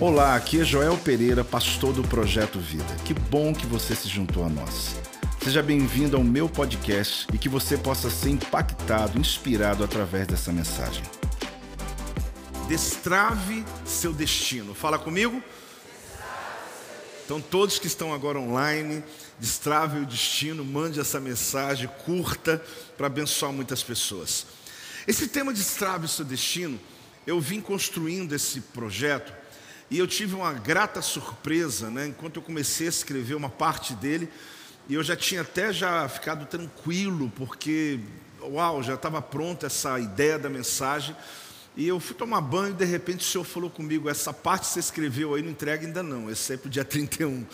Olá, aqui é Joel Pereira, pastor do Projeto Vida. Que bom que você se juntou a nós. Seja bem-vindo ao meu podcast e que você possa ser impactado, inspirado através dessa mensagem. Destrave seu destino. Fala comigo. Então, todos que estão agora online, destrave o destino, mande essa mensagem curta para abençoar muitas pessoas. Esse tema destrave seu destino, eu vim construindo esse projeto e eu tive uma grata surpresa, né? Enquanto eu comecei a escrever uma parte dele, e eu já tinha até já ficado tranquilo, porque, uau, já estava pronta essa ideia da mensagem. E eu fui tomar banho e de repente o Senhor falou comigo: essa parte que você escreveu aí não entrega ainda não, esse é para o dia 31.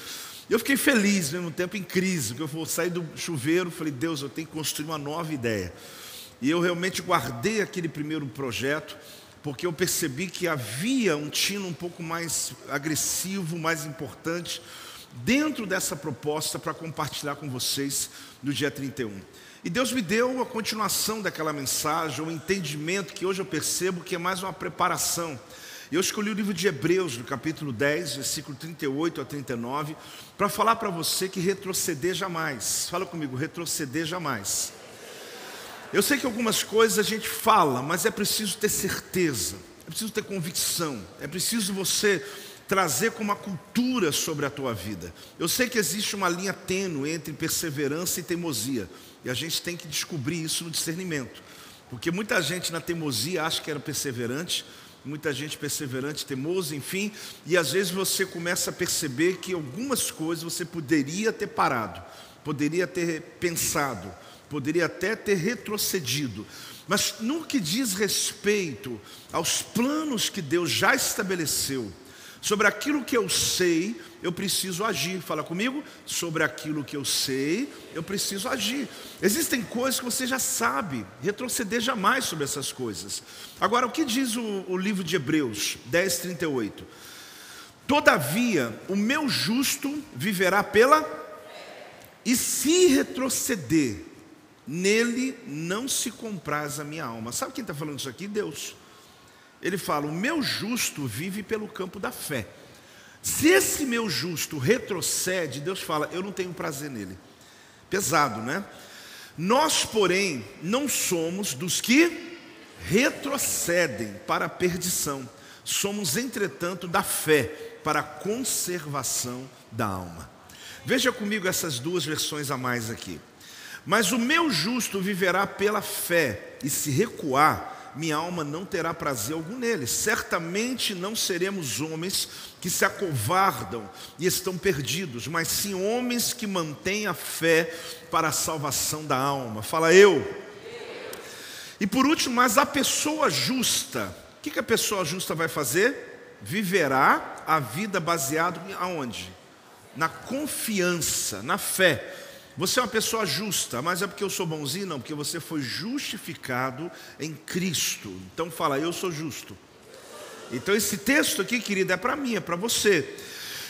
E eu fiquei feliz, ao mesmo tempo em crise, porque eu vou sair do chuveiro, falei: Deus, eu tenho que construir uma nova ideia. E eu realmente guardei aquele primeiro projeto porque eu percebi que havia um tino um pouco mais agressivo, mais importante, dentro dessa proposta para compartilhar com vocês no dia 31. E Deus me deu a continuação daquela mensagem, o um entendimento que hoje eu percebo que é mais uma preparação. Eu escolhi o livro de Hebreus, no capítulo 10, versículo 38 a 39, para falar para você que retroceder jamais. Fala comigo, retroceder jamais. Eu sei que algumas coisas a gente fala, mas é preciso ter certeza, é preciso ter convicção, é preciso você trazer como uma cultura sobre a tua vida. Eu sei que existe uma linha tênue entre perseverança e teimosia, e a gente tem que descobrir isso no discernimento, porque muita gente na teimosia acha que era perseverante, muita gente perseverante, teimoso, enfim, e às vezes você começa a perceber que algumas coisas você poderia ter parado, poderia ter pensado poderia até ter retrocedido, mas no que diz respeito aos planos que Deus já estabeleceu, sobre aquilo que eu sei, eu preciso agir. Fala comigo, sobre aquilo que eu sei, eu preciso agir. Existem coisas que você já sabe, retroceder jamais sobre essas coisas. Agora, o que diz o, o livro de Hebreus 10, 38? Todavia, o meu justo viverá pela. E se retroceder, Nele não se compraz a minha alma. Sabe quem está falando isso aqui? Deus. Ele fala: O meu justo vive pelo campo da fé. Se esse meu justo retrocede, Deus fala: Eu não tenho prazer nele. Pesado, né? Nós, porém, não somos dos que retrocedem para a perdição. Somos, entretanto, da fé para a conservação da alma. Veja comigo essas duas versões a mais aqui. Mas o meu justo viverá pela fé, e se recuar, minha alma não terá prazer algum nele. Certamente não seremos homens que se acovardam e estão perdidos, mas sim homens que mantêm a fé para a salvação da alma. Fala eu. E por último, mas a pessoa justa, o que, que a pessoa justa vai fazer? Viverá a vida baseada aonde? Na confiança, na fé. Você é uma pessoa justa, mas é porque eu sou bonzinho? Não, porque você foi justificado em Cristo. Então fala, eu sou justo. Então esse texto aqui, querida, é para mim, é para você.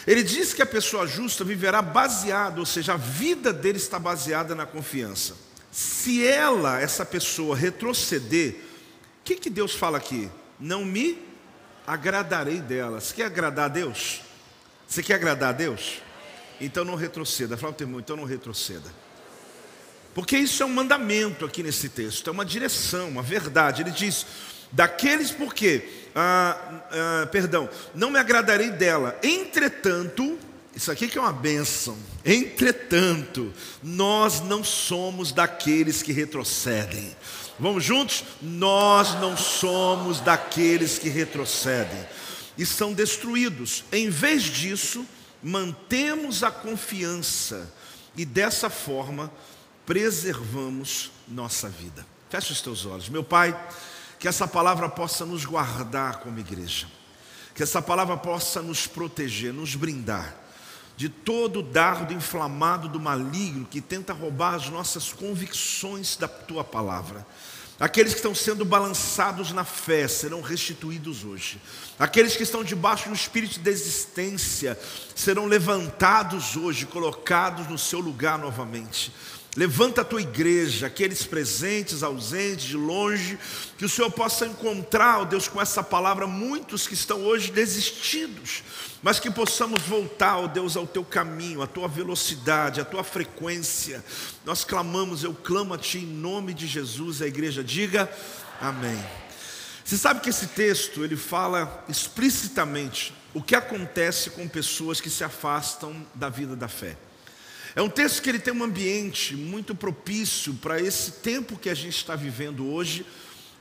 Ele diz que a pessoa justa viverá baseado, ou seja, a vida dele está baseada na confiança. Se ela, essa pessoa, retroceder, o que, que Deus fala aqui? Não me agradarei dela. Você quer agradar a Deus? Você quer agradar a Deus? Então não retroceda. Fala o termo, então não retroceda. Porque isso é um mandamento aqui nesse texto, é uma direção, uma verdade. Ele diz: daqueles porque, ah, ah, perdão, não me agradarei dela. Entretanto, isso aqui que é uma bênção. Entretanto, nós não somos daqueles que retrocedem. Vamos juntos? Nós não somos daqueles que retrocedem e são destruídos. Em vez disso, mantemos a confiança e dessa forma preservamos nossa vida. Feche os teus olhos. Meu Pai, que essa palavra possa nos guardar como igreja, que essa palavra possa nos proteger, nos brindar de todo o dardo inflamado do maligno que tenta roubar as nossas convicções da tua palavra. Aqueles que estão sendo balançados na fé serão restituídos hoje. Aqueles que estão debaixo do espírito de desistência serão levantados hoje, colocados no seu lugar novamente. Levanta a tua igreja, aqueles presentes, ausentes, de longe, que o Senhor possa encontrar, ó Deus, com essa palavra, muitos que estão hoje desistidos, mas que possamos voltar, ó Deus, ao teu caminho, à tua velocidade, à tua frequência. Nós clamamos, eu clamo a ti em nome de Jesus, a igreja diga amém. Você sabe que esse texto, ele fala explicitamente o que acontece com pessoas que se afastam da vida da fé. É um texto que ele tem um ambiente muito propício para esse tempo que a gente está vivendo hoje,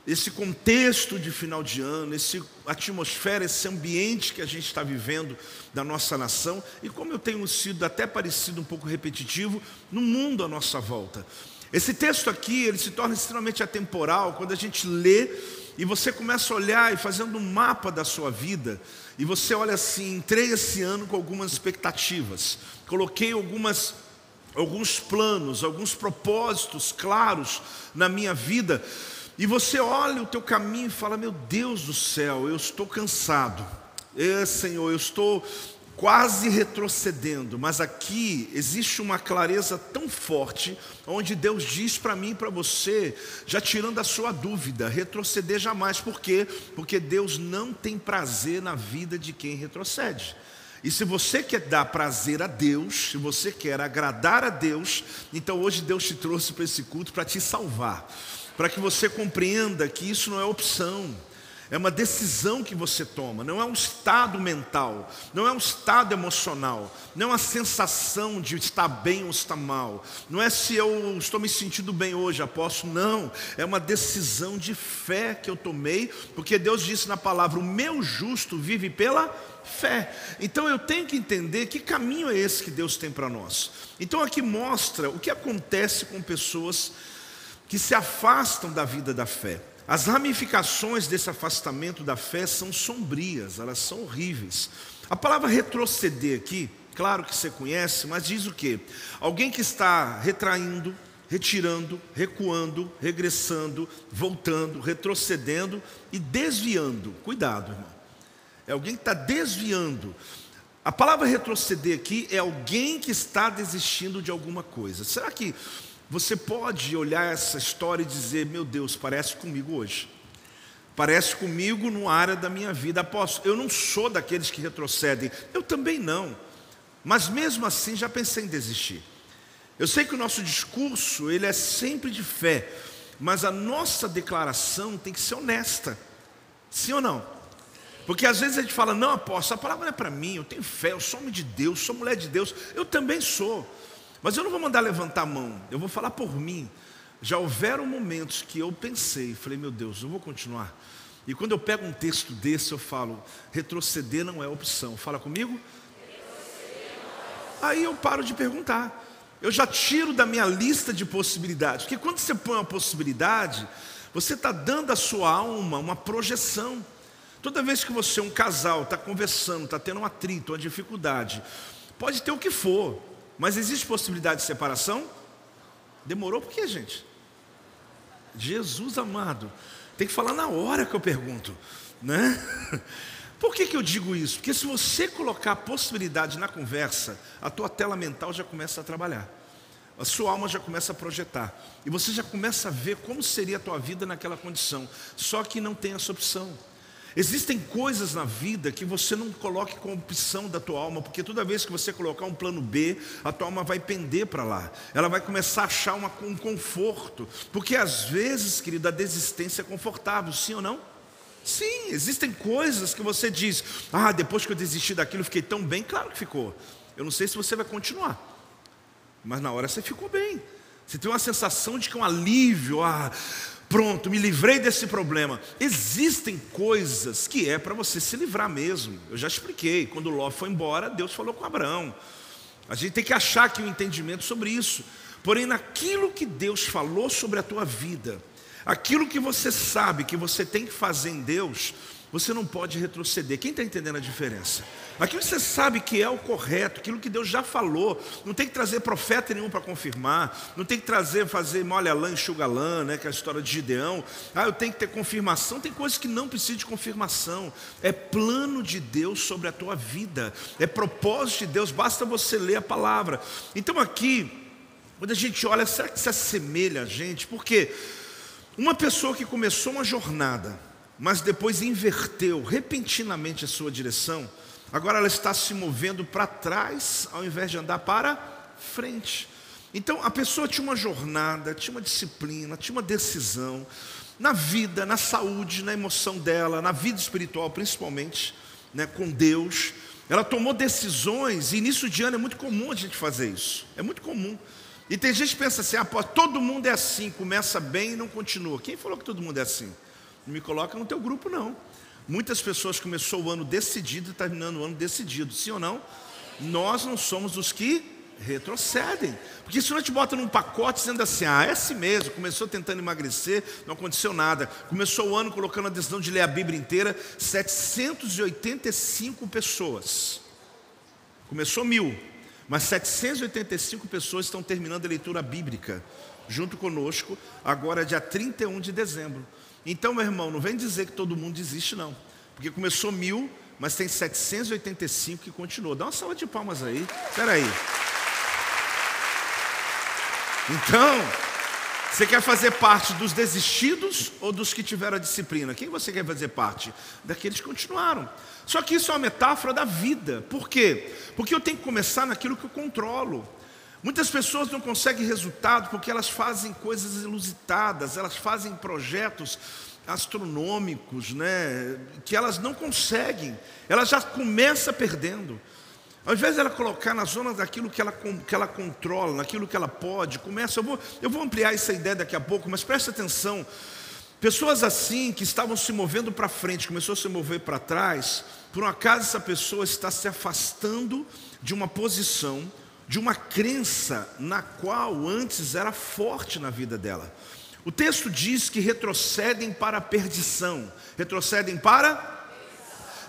esse contexto de final de ano, essa atmosfera, esse ambiente que a gente está vivendo da nossa nação, e como eu tenho sido até parecido um pouco repetitivo, no mundo à nossa volta. Esse texto aqui, ele se torna extremamente atemporal quando a gente lê e você começa a olhar e fazendo um mapa da sua vida, e você olha assim, entrei esse ano com algumas expectativas, coloquei algumas alguns planos, alguns propósitos claros na minha vida, e você olha o teu caminho e fala: Meu Deus do céu, eu estou cansado, é, Senhor, eu estou quase retrocedendo, mas aqui existe uma clareza tão forte, onde Deus diz para mim e para você, já tirando a sua dúvida, retroceder jamais, por quê? Porque Deus não tem prazer na vida de quem retrocede. E se você quer dar prazer a Deus, se você quer agradar a Deus, então hoje Deus te trouxe para esse culto para te salvar, para que você compreenda que isso não é opção, é uma decisão que você toma, não é um estado mental, não é um estado emocional, não é uma sensação de estar bem ou estar mal, não é se eu estou me sentindo bem hoje, apóstolo, não, é uma decisão de fé que eu tomei, porque Deus disse na palavra: o meu justo vive pela fé. Então eu tenho que entender que caminho é esse que Deus tem para nós. Então aqui mostra o que acontece com pessoas que se afastam da vida da fé. As ramificações desse afastamento da fé são sombrias, elas são horríveis. A palavra retroceder aqui, claro que você conhece, mas diz o que? Alguém que está retraindo, retirando, recuando, regressando, voltando, retrocedendo e desviando. Cuidado, irmão. É alguém que está desviando. A palavra retroceder aqui é alguém que está desistindo de alguma coisa. Será que você pode olhar essa história e dizer: Meu Deus, parece comigo hoje. Parece comigo no área da minha vida. Apóstolo, eu não sou daqueles que retrocedem. Eu também não. Mas mesmo assim já pensei em desistir. Eu sei que o nosso discurso, ele é sempre de fé, mas a nossa declaração tem que ser honesta. Sim ou não? Porque às vezes a gente fala, não, apóstolo, a palavra não é para mim, eu tenho fé, eu sou homem de Deus, sou mulher de Deus, eu também sou. Mas eu não vou mandar levantar a mão, eu vou falar por mim. Já houveram momentos que eu pensei, falei, meu Deus, eu vou continuar. E quando eu pego um texto desse, eu falo, retroceder não é opção. Fala comigo? Aí eu paro de perguntar. Eu já tiro da minha lista de possibilidades. Porque quando você põe uma possibilidade, você está dando à sua alma uma projeção. Toda vez que você, um casal, está conversando, está tendo um atrito, uma dificuldade, pode ter o que for, mas existe possibilidade de separação? Demorou por quê, gente? Jesus amado, tem que falar na hora que eu pergunto, né? Por que, que eu digo isso? Porque se você colocar a possibilidade na conversa, a tua tela mental já começa a trabalhar. A sua alma já começa a projetar. E você já começa a ver como seria a tua vida naquela condição. Só que não tem essa opção. Existem coisas na vida que você não coloque como opção da tua alma, porque toda vez que você colocar um plano B, a tua alma vai pender para lá. Ela vai começar a achar uma, um conforto, porque às vezes, querido, a desistência é confortável, sim ou não? Sim, existem coisas que você diz: "Ah, depois que eu desisti daquilo, fiquei tão bem". Claro que ficou. Eu não sei se você vai continuar. Mas na hora você ficou bem. Você tem uma sensação de que é um alívio, ah, Pronto, me livrei desse problema. Existem coisas que é para você se livrar mesmo. Eu já expliquei. Quando Ló foi embora, Deus falou com Abraão. A gente tem que achar aqui um entendimento sobre isso. Porém, naquilo que Deus falou sobre a tua vida, aquilo que você sabe que você tem que fazer em Deus, você não pode retroceder. Quem está entendendo a diferença? Aquilo que você sabe que é o correto, aquilo que Deus já falou, não tem que trazer profeta nenhum para confirmar, não tem que trazer, fazer molha lã, enxuga lã, né, que é a história de Gideão. Ah, eu tenho que ter confirmação. Tem coisas que não precisam de confirmação. É plano de Deus sobre a tua vida, é propósito de Deus, basta você ler a palavra. Então aqui, Quando a gente olha, será que se assemelha a gente? Porque uma pessoa que começou uma jornada, mas depois inverteu repentinamente a sua direção, agora ela está se movendo para trás ao invés de andar para frente. Então a pessoa tinha uma jornada, tinha uma disciplina, tinha uma decisão na vida, na saúde, na emoção dela, na vida espiritual principalmente, né, com Deus. Ela tomou decisões, e início de ano é muito comum a gente fazer isso. É muito comum. E tem gente que pensa assim: ah, pô, todo mundo é assim, começa bem e não continua. Quem falou que todo mundo é assim? Não me coloca no teu grupo, não. Muitas pessoas começou o ano decidido e terminando o ano decidido, sim ou não? Nós não somos os que retrocedem. Porque se não te bota num pacote dizendo assim, ah, é assim mesmo, começou tentando emagrecer, não aconteceu nada. Começou o ano colocando a decisão de ler a Bíblia inteira, 785 pessoas. Começou mil, mas 785 pessoas estão terminando a leitura bíblica junto conosco, agora dia 31 de dezembro. Então, meu irmão, não vem dizer que todo mundo desiste, não. Porque começou mil, mas tem 785 que continuou. Dá uma salva de palmas aí. Espera aí. Então, você quer fazer parte dos desistidos ou dos que tiveram a disciplina? Quem você quer fazer parte? Daqueles que continuaram. Só que isso é uma metáfora da vida. Por quê? Porque eu tenho que começar naquilo que eu controlo. Muitas pessoas não conseguem resultado porque elas fazem coisas ilusitadas, elas fazem projetos astronômicos, né, que elas não conseguem. Elas já começam perdendo. Ao invés de ela colocar na zona daquilo que ela, que ela controla, naquilo que ela pode, começa. Eu vou, eu vou ampliar essa ideia daqui a pouco, mas preste atenção. Pessoas assim que estavam se movendo para frente, começou a se mover para trás, por um acaso essa pessoa está se afastando de uma posição, de uma crença na qual antes era forte na vida dela. O texto diz que retrocedem para a perdição. Retrocedem para?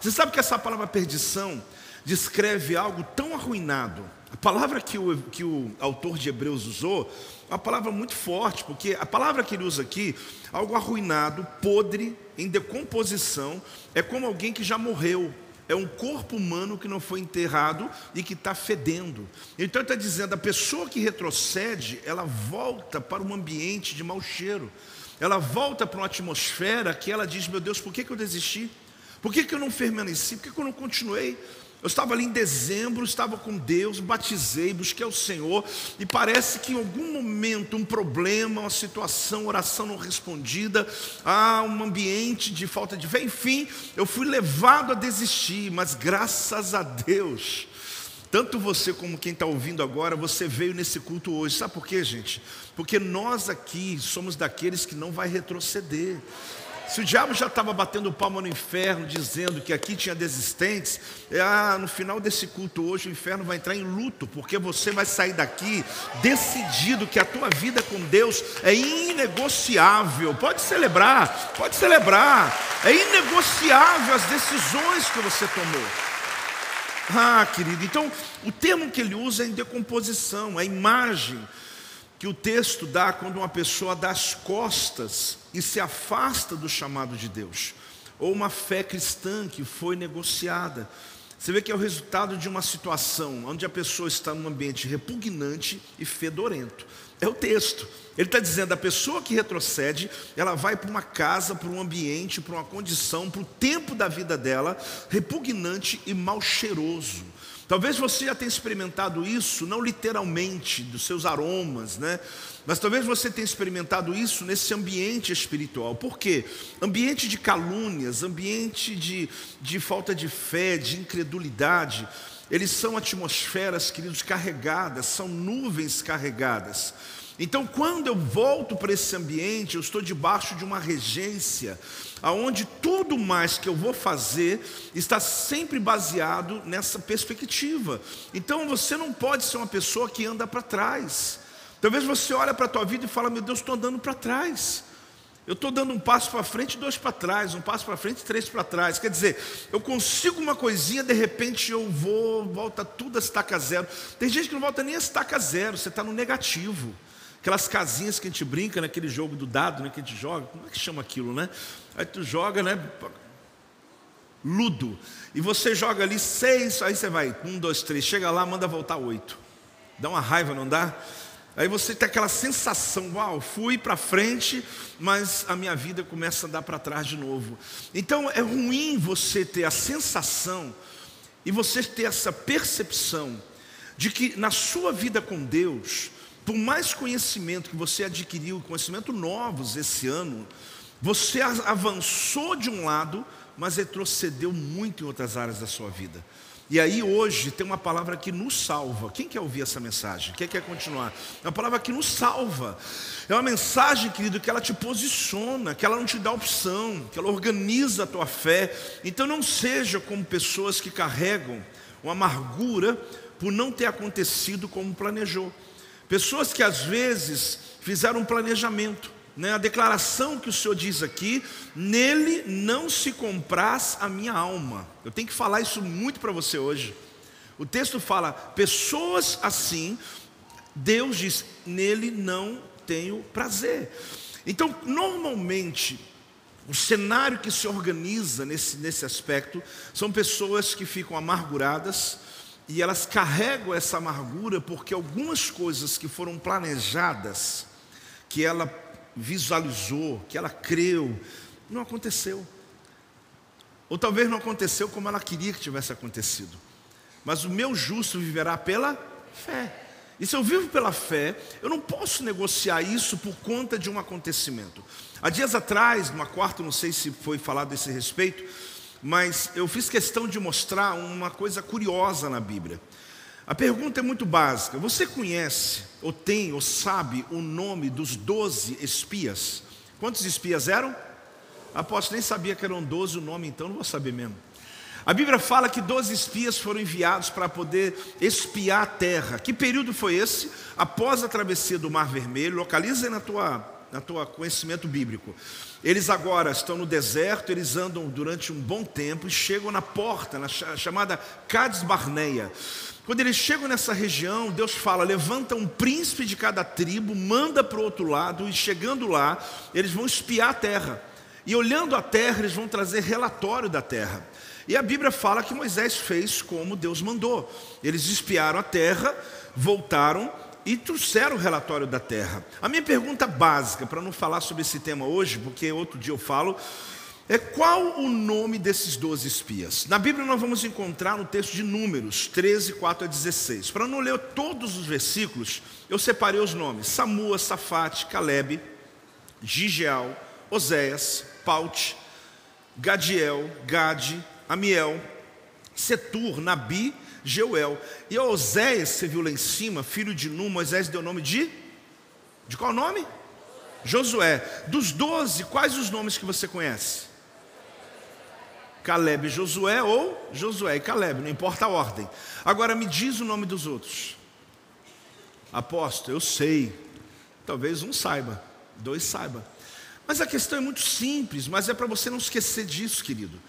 Você sabe que essa palavra perdição descreve algo tão arruinado. A palavra que o, que o autor de Hebreus usou é uma palavra muito forte, porque a palavra que ele usa aqui, algo arruinado, podre, em decomposição, é como alguém que já morreu. É um corpo humano que não foi enterrado e que está fedendo. Então está dizendo: a pessoa que retrocede, ela volta para um ambiente de mau cheiro. Ela volta para uma atmosfera que ela diz: Meu Deus, por que, que eu desisti? Por que, que eu não permaneci? Por que, que eu não continuei? Eu estava ali em dezembro, estava com Deus, batizei, busquei o Senhor, e parece que em algum momento um problema, uma situação, oração não respondida, há um ambiente de falta de fé, enfim, eu fui levado a desistir, mas graças a Deus, tanto você como quem está ouvindo agora, você veio nesse culto hoje. Sabe por quê, gente? Porque nós aqui somos daqueles que não vai retroceder. Se o diabo já estava batendo palma no inferno, dizendo que aqui tinha desistentes, é, ah, no final desse culto hoje o inferno vai entrar em luto, porque você vai sair daqui decidido que a tua vida com Deus é inegociável. Pode celebrar, pode celebrar. É inegociável as decisões que você tomou. Ah, querido, então o termo que ele usa é em decomposição, a imagem que o texto dá quando uma pessoa dá as costas e se afasta do chamado de Deus, ou uma fé cristã que foi negociada. Você vê que é o resultado de uma situação onde a pessoa está num ambiente repugnante e fedorento. É o texto. Ele está dizendo: a pessoa que retrocede, ela vai para uma casa, para um ambiente, para uma condição, para o tempo da vida dela, repugnante e mal cheiroso. Talvez você já tenha experimentado isso, não literalmente, dos seus aromas, né? Mas talvez você tenha experimentado isso nesse ambiente espiritual. Por quê? Ambiente de calúnias, ambiente de, de falta de fé, de incredulidade. Eles são atmosferas, queridos, carregadas, são nuvens carregadas. Então, quando eu volto para esse ambiente, eu estou debaixo de uma regência, aonde tudo mais que eu vou fazer está sempre baseado nessa perspectiva. Então, você não pode ser uma pessoa que anda para trás. Talvez você olhe para a tua vida e fala: "Meu Deus, estou andando para trás". Eu estou dando um passo para frente, dois para trás, um passo para frente, três para trás. Quer dizer, eu consigo uma coisinha, de repente eu vou, volta tudo a estaca zero. Tem gente que não volta nem a estaca zero, você está no negativo. Aquelas casinhas que a gente brinca naquele jogo do dado, né, que a gente joga, como é que chama aquilo, né? Aí tu joga, né? Ludo. E você joga ali seis, aí você vai, um, dois, três, chega lá, manda voltar oito. Dá uma raiva, não dá? Aí você tem aquela sensação, uau, fui para frente, mas a minha vida começa a dar para trás de novo. Então é ruim você ter a sensação e você ter essa percepção de que na sua vida com Deus, por mais conhecimento que você adquiriu, conhecimento novos esse ano, você avançou de um lado, mas retrocedeu muito em outras áreas da sua vida. E aí hoje tem uma palavra que nos salva. Quem quer ouvir essa mensagem? Quem quer continuar? É uma palavra que nos salva. É uma mensagem, querido, que ela te posiciona, que ela não te dá opção, que ela organiza a tua fé. Então não seja como pessoas que carregam uma amargura por não ter acontecido como planejou. Pessoas que às vezes fizeram um planejamento, né, a declaração que o Senhor diz aqui, nele não se compraz a minha alma. Eu tenho que falar isso muito para você hoje. O texto fala, pessoas assim, Deus diz, nele não tenho prazer. Então, normalmente, o cenário que se organiza nesse, nesse aspecto são pessoas que ficam amarguradas e elas carregam essa amargura porque algumas coisas que foram planejadas, que ela visualizou, que ela creu, não aconteceu. Ou talvez não aconteceu como ela queria que tivesse acontecido. Mas o meu justo viverá pela fé. E se eu vivo pela fé, eu não posso negociar isso por conta de um acontecimento. Há dias atrás, numa quarta, não sei se foi falado desse respeito, mas eu fiz questão de mostrar uma coisa curiosa na Bíblia. A pergunta é muito básica: você conhece, ou tem, ou sabe o nome dos doze espias? Quantos espias eram? Aposto, nem sabia que eram doze o nome, então não vou saber mesmo. A Bíblia fala que doze espias foram enviados para poder espiar a terra. Que período foi esse? Após a travessia do Mar Vermelho, localiza na tua, na tua conhecimento bíblico. Eles agora estão no deserto, eles andam durante um bom tempo e chegam na porta, na chamada Cades Barneia. Quando eles chegam nessa região, Deus fala: levanta um príncipe de cada tribo, manda para o outro lado, e chegando lá, eles vão espiar a terra. E olhando a terra, eles vão trazer relatório da terra. E a Bíblia fala que Moisés fez como Deus mandou. Eles espiaram a terra, voltaram e trouxeram o relatório da terra. A minha pergunta básica, para não falar sobre esse tema hoje, porque outro dia eu falo, é qual o nome desses doze espias? Na Bíblia nós vamos encontrar no texto de Números 13, 4 a 16. Para não ler todos os versículos, eu separei os nomes: Samua, Safate, Caleb, Gigeal, Oséias, Paute, Gadiel, Gade, Amiel, Setur, Nabi, Jeuel. E Oséias, você viu lá em cima, filho de Num, Moisés deu o nome de? De qual nome? Josué. Dos doze, quais os nomes que você conhece? Caleb e Josué ou Josué e Caleb, não importa a ordem. Agora me diz o nome dos outros. Aposto, eu sei. Talvez um saiba, dois saiba. Mas a questão é muito simples, mas é para você não esquecer disso, querido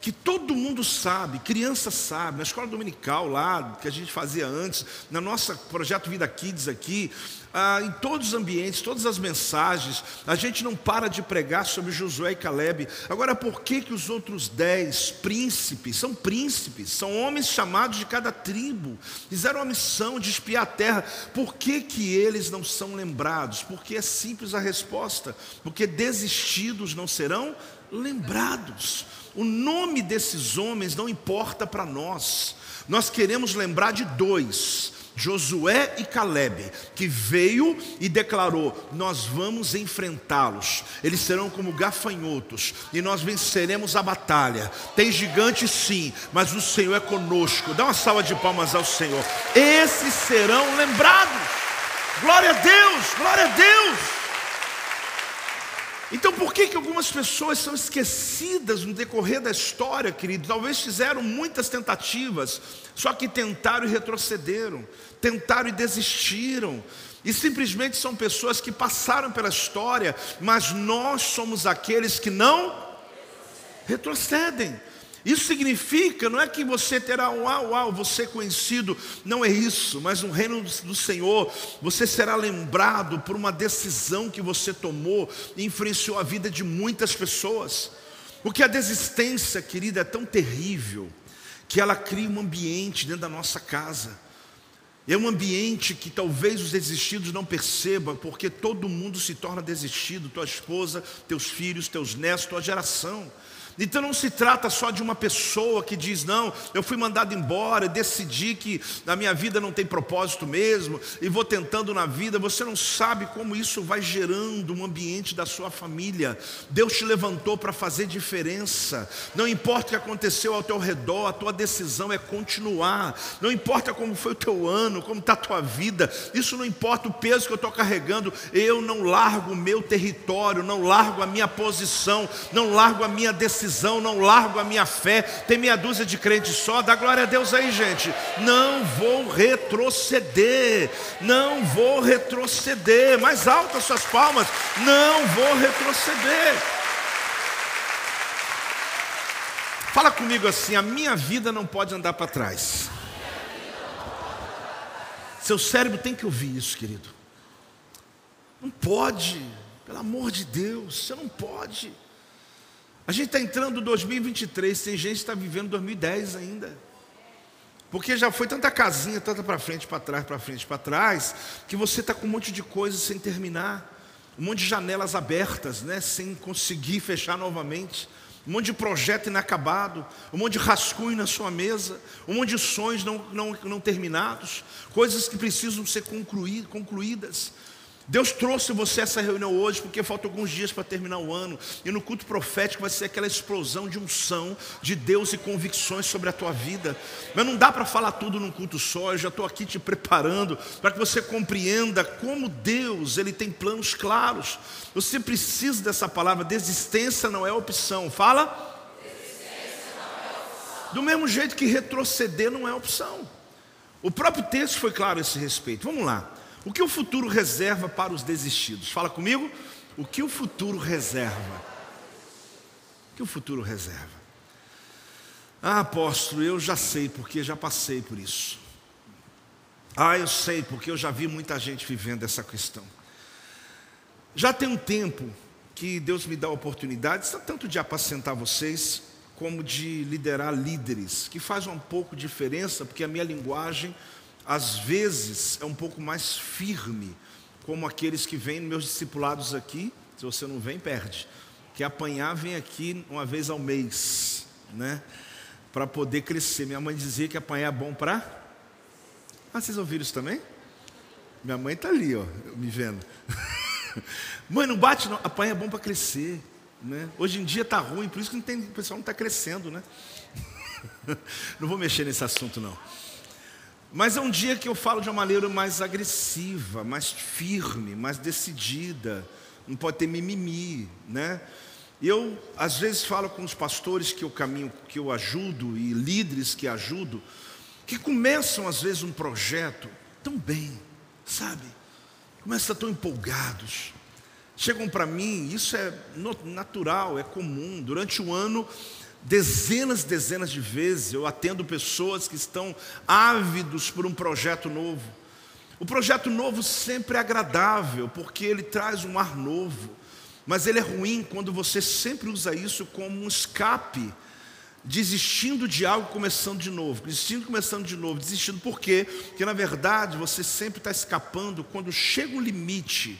que todo mundo sabe, criança sabe, na escola dominical lá, que a gente fazia antes, na nossa projeto Vida Kids aqui, ah, em todos os ambientes, todas as mensagens, a gente não para de pregar sobre Josué e Caleb. Agora, por que, que os outros dez príncipes, são príncipes, são homens chamados de cada tribo, fizeram a missão de espiar a terra, por que, que eles não são lembrados? Porque é simples a resposta, porque desistidos não serão lembrados. O nome desses homens não importa para nós. Nós queremos lembrar de dois, Josué e Caleb, que veio e declarou: Nós vamos enfrentá-los, eles serão como gafanhotos, e nós venceremos a batalha. Tem gigante sim, mas o Senhor é conosco. Dá uma salva de palmas ao Senhor. Esses serão lembrados. Glória a Deus, glória a Deus. Então, por que, que algumas pessoas são esquecidas no decorrer da história, querido? Talvez fizeram muitas tentativas, só que tentaram e retrocederam, tentaram e desistiram, e simplesmente são pessoas que passaram pela história, mas nós somos aqueles que não retrocedem. Isso significa, não é que você terá um uau, uau, você conhecido, não é isso, mas no reino do Senhor, você será lembrado por uma decisão que você tomou e influenciou a vida de muitas pessoas. Porque a desistência, querida, é tão terrível que ela cria um ambiente dentro da nossa casa. É um ambiente que talvez os desistidos não percebam, porque todo mundo se torna desistido, tua esposa, teus filhos, teus netos, tua geração. Então não se trata só de uma pessoa que diz: não, eu fui mandado embora, decidi que na minha vida não tem propósito mesmo, e vou tentando na vida. Você não sabe como isso vai gerando um ambiente da sua família. Deus te levantou para fazer diferença. Não importa o que aconteceu ao teu redor, a tua decisão é continuar. Não importa como foi o teu ano, como está a tua vida, isso não importa o peso que eu estou carregando. Eu não largo o meu território, não largo a minha posição, não largo a minha decisão decisão, não largo a minha fé. Tem meia dúzia de crentes só, dá glória a Deus aí, gente. Não vou retroceder, não vou retroceder. Mais alto as suas palmas, não vou retroceder. Fala comigo assim: a minha vida não pode andar para trás. Seu cérebro tem que ouvir isso, querido. Não pode, pelo amor de Deus, você não pode. A gente está entrando em 2023, tem gente que está vivendo 2010 ainda. Porque já foi tanta casinha, tanta para frente, para trás, para frente, para trás, que você está com um monte de coisas sem terminar, um monte de janelas abertas, né, sem conseguir fechar novamente, um monte de projeto inacabado, um monte de rascunho na sua mesa, um monte de sonhos não, não, não terminados, coisas que precisam ser concluídas. Deus trouxe você essa reunião hoje porque faltam alguns dias para terminar o ano. E no culto profético vai ser aquela explosão de unção de Deus e convicções sobre a tua vida. Mas não dá para falar tudo num culto só. Eu já estou aqui te preparando para que você compreenda como Deus ele tem planos claros. Você precisa dessa palavra. Desistência não é opção. Fala. Do mesmo jeito que retroceder não é opção. O próprio texto foi claro a esse respeito. Vamos lá. O que o futuro reserva para os desistidos? Fala comigo. O que o futuro reserva? O que o futuro reserva? Ah, apóstolo, eu já sei porque já passei por isso. Ah, eu sei porque eu já vi muita gente vivendo essa questão. Já tem um tempo que Deus me dá a oportunidade, tanto de apacentar vocês, como de liderar líderes, que faz um pouco diferença, porque a minha linguagem às vezes é um pouco mais firme, como aqueles que vêm meus discipulados aqui, se você não vem, perde. Que apanhar vem aqui uma vez ao mês, né? Para poder crescer. Minha mãe dizia que apanhar é bom para. Ah, vocês ouviram isso também? Minha mãe está ali, ó, me vendo. mãe, não bate, não. Apanhar é bom para crescer. Né? Hoje em dia está ruim, por isso que não tem, o pessoal não está crescendo, né? não vou mexer nesse assunto, não. Mas é um dia que eu falo de uma maneira mais agressiva, mais firme, mais decidida. Não pode ter mimimi, né? Eu às vezes falo com os pastores que eu caminho, que eu ajudo e líderes que ajudo, que começam às vezes um projeto tão bem, sabe? Começam tão empolgados. Chegam para mim, isso é natural, é comum. Durante o ano Dezenas dezenas de vezes eu atendo pessoas que estão ávidos por um projeto novo. O projeto novo sempre é agradável, porque ele traz um ar novo, mas ele é ruim quando você sempre usa isso como um escape, desistindo de algo, começando de novo, desistindo, começando de novo, desistindo por quê? Porque na verdade você sempre está escapando quando chega o limite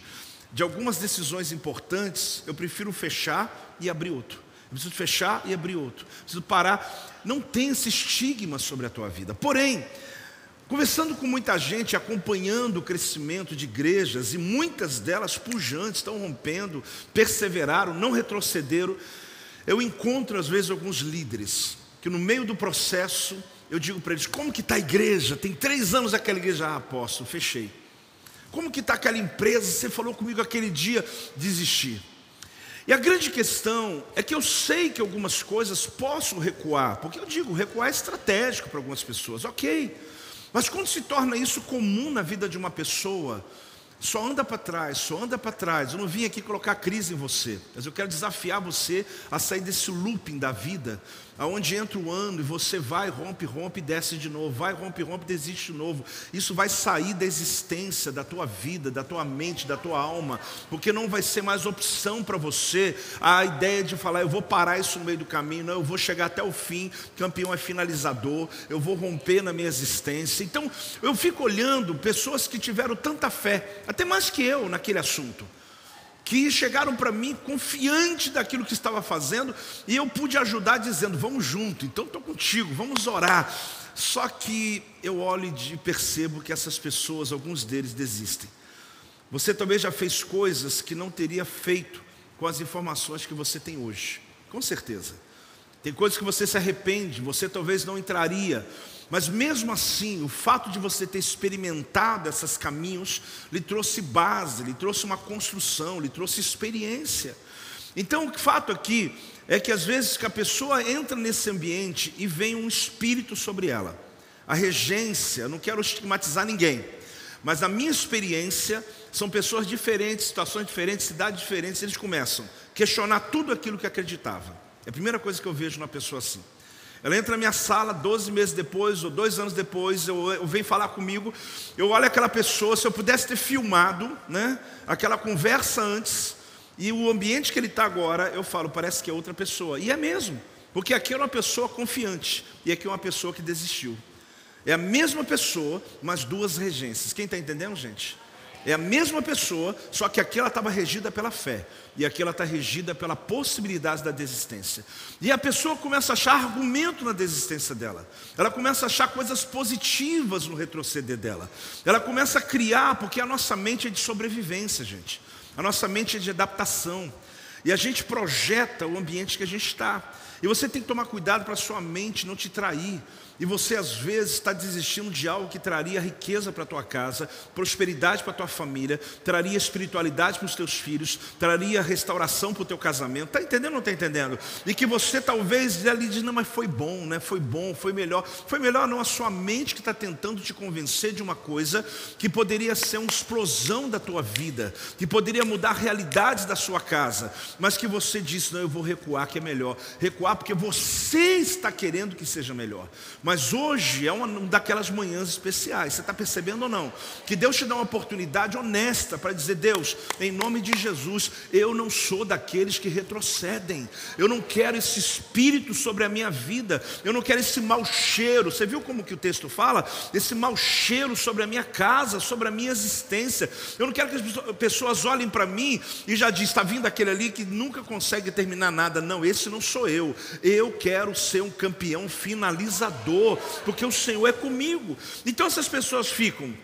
de algumas decisões importantes, eu prefiro fechar e abrir outro. Preciso fechar e abrir outro. Preciso parar. Não tem esse estigma sobre a tua vida. Porém, conversando com muita gente, acompanhando o crescimento de igrejas, e muitas delas pujantes, estão rompendo, perseveraram, não retrocederam. Eu encontro às vezes alguns líderes que no meio do processo eu digo para eles: como que está a igreja? Tem três anos aquela igreja, ah, apóstolo, fechei. Como que está aquela empresa? Você falou comigo aquele dia, desisti. E a grande questão é que eu sei que algumas coisas posso recuar, porque eu digo, recuar é estratégico para algumas pessoas, ok. Mas quando se torna isso comum na vida de uma pessoa, só anda para trás, só anda para trás. Eu não vim aqui colocar crise em você, mas eu quero desafiar você a sair desse looping da vida, aonde entra o ano e você vai, rompe, rompe, desce de novo, vai, rompe, rompe, desiste de novo. Isso vai sair da existência da tua vida, da tua mente, da tua alma, porque não vai ser mais opção para você a ideia de falar, eu vou parar isso no meio do caminho, não, eu vou chegar até o fim, campeão é finalizador, eu vou romper na minha existência. Então, eu fico olhando pessoas que tiveram tanta fé, até mais que eu naquele assunto que chegaram para mim confiante daquilo que estava fazendo e eu pude ajudar dizendo: vamos junto, então estou contigo, vamos orar. Só que eu olho e percebo que essas pessoas, alguns deles desistem. Você talvez já fez coisas que não teria feito com as informações que você tem hoje, com certeza. Tem coisas que você se arrepende, você talvez não entraria mas mesmo assim, o fato de você ter experimentado esses caminhos lhe trouxe base, lhe trouxe uma construção, lhe trouxe experiência. Então, o fato aqui é que às vezes que a pessoa entra nesse ambiente e vem um espírito sobre ela. A regência, não quero estigmatizar ninguém, mas na minha experiência, são pessoas diferentes, situações diferentes, cidades diferentes, eles começam a questionar tudo aquilo que acreditava. É a primeira coisa que eu vejo numa pessoa assim. Ela entra na minha sala 12 meses depois, ou dois anos depois, eu, eu vem falar comigo. Eu olho aquela pessoa, se eu pudesse ter filmado né, aquela conversa antes, e o ambiente que ele está agora, eu falo, parece que é outra pessoa. E é mesmo, porque aqui é uma pessoa confiante, e aqui é uma pessoa que desistiu. É a mesma pessoa, mas duas regências. Quem está entendendo, gente? É a mesma pessoa, só que aqui ela estava regida pela fé. E aqui ela está regida pela possibilidade da desistência. E a pessoa começa a achar argumento na desistência dela. Ela começa a achar coisas positivas no retroceder dela. Ela começa a criar, porque a nossa mente é de sobrevivência, gente. A nossa mente é de adaptação. E a gente projeta o ambiente que a gente está. E você tem que tomar cuidado para a sua mente não te trair. E você às vezes está desistindo de algo que traria riqueza para a tua casa, prosperidade para a tua família, traria espiritualidade para os teus filhos, traria restauração para o teu casamento. Está entendendo ou não está entendendo? E que você talvez ali diz, não, mas foi bom, né? Foi bom, foi melhor. Foi melhor não a sua mente que está tentando te convencer de uma coisa que poderia ser uma explosão da tua vida, que poderia mudar realidades da sua casa, mas que você disse, não, eu vou recuar que é melhor. Recuar porque você está querendo que seja melhor. Mas hoje é uma daquelas manhãs especiais, você está percebendo ou não? Que Deus te dá uma oportunidade honesta para dizer: Deus, em nome de Jesus, eu não sou daqueles que retrocedem, eu não quero esse espírito sobre a minha vida, eu não quero esse mau cheiro. Você viu como que o texto fala? Esse mau cheiro sobre a minha casa, sobre a minha existência. Eu não quero que as pessoas olhem para mim e já diz: está vindo aquele ali que nunca consegue terminar nada. Não, esse não sou eu. Eu quero ser um campeão finalizador porque o Senhor é comigo. Então essas pessoas ficam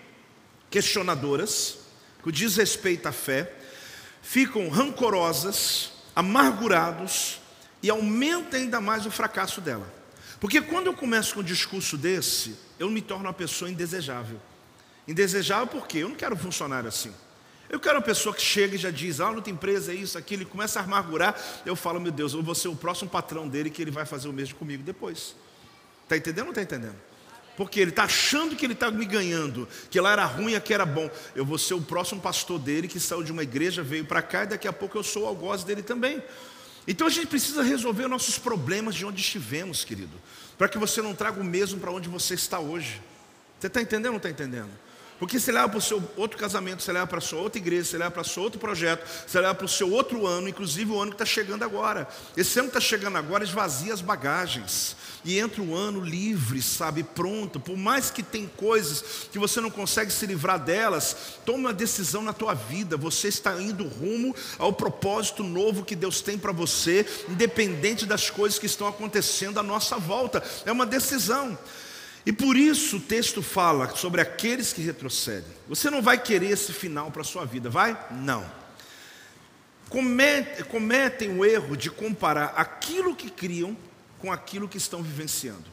questionadoras, com desrespeito à fé, ficam rancorosas, amargurados e aumenta ainda mais o fracasso dela. Porque quando eu começo com um discurso desse, eu me torno uma pessoa indesejável. Indesejável porque eu não quero um funcionário assim. Eu quero uma pessoa que chega e já diz, ah, outra empresa é isso, aquilo, e começa a amargurar. Eu falo, meu Deus, eu vou ser o próximo patrão dele que ele vai fazer o mesmo comigo depois. Está entendendo ou não está entendendo? Porque ele está achando que ele está me ganhando, que lá era ruim e aqui era bom. Eu vou ser o próximo pastor dele que saiu de uma igreja, veio para cá e daqui a pouco eu sou o algoz dele também. Então a gente precisa resolver nossos problemas de onde estivemos, querido, para que você não traga o mesmo para onde você está hoje. Você está entendendo ou não está entendendo? Porque você leva para o seu outro casamento, você leva para a sua outra igreja, você leva para o seu outro projeto, você leva para o seu outro ano, inclusive o ano que está chegando agora. Esse ano que está chegando agora esvazia as bagagens. E entra o ano livre, sabe, pronto. Por mais que tem coisas que você não consegue se livrar delas, tome uma decisão na tua vida. Você está indo rumo ao propósito novo que Deus tem para você, independente das coisas que estão acontecendo à nossa volta. É uma decisão. E por isso o texto fala sobre aqueles que retrocedem. Você não vai querer esse final para a sua vida, vai? Não. Cometem, cometem o erro de comparar aquilo que criam com aquilo que estão vivenciando.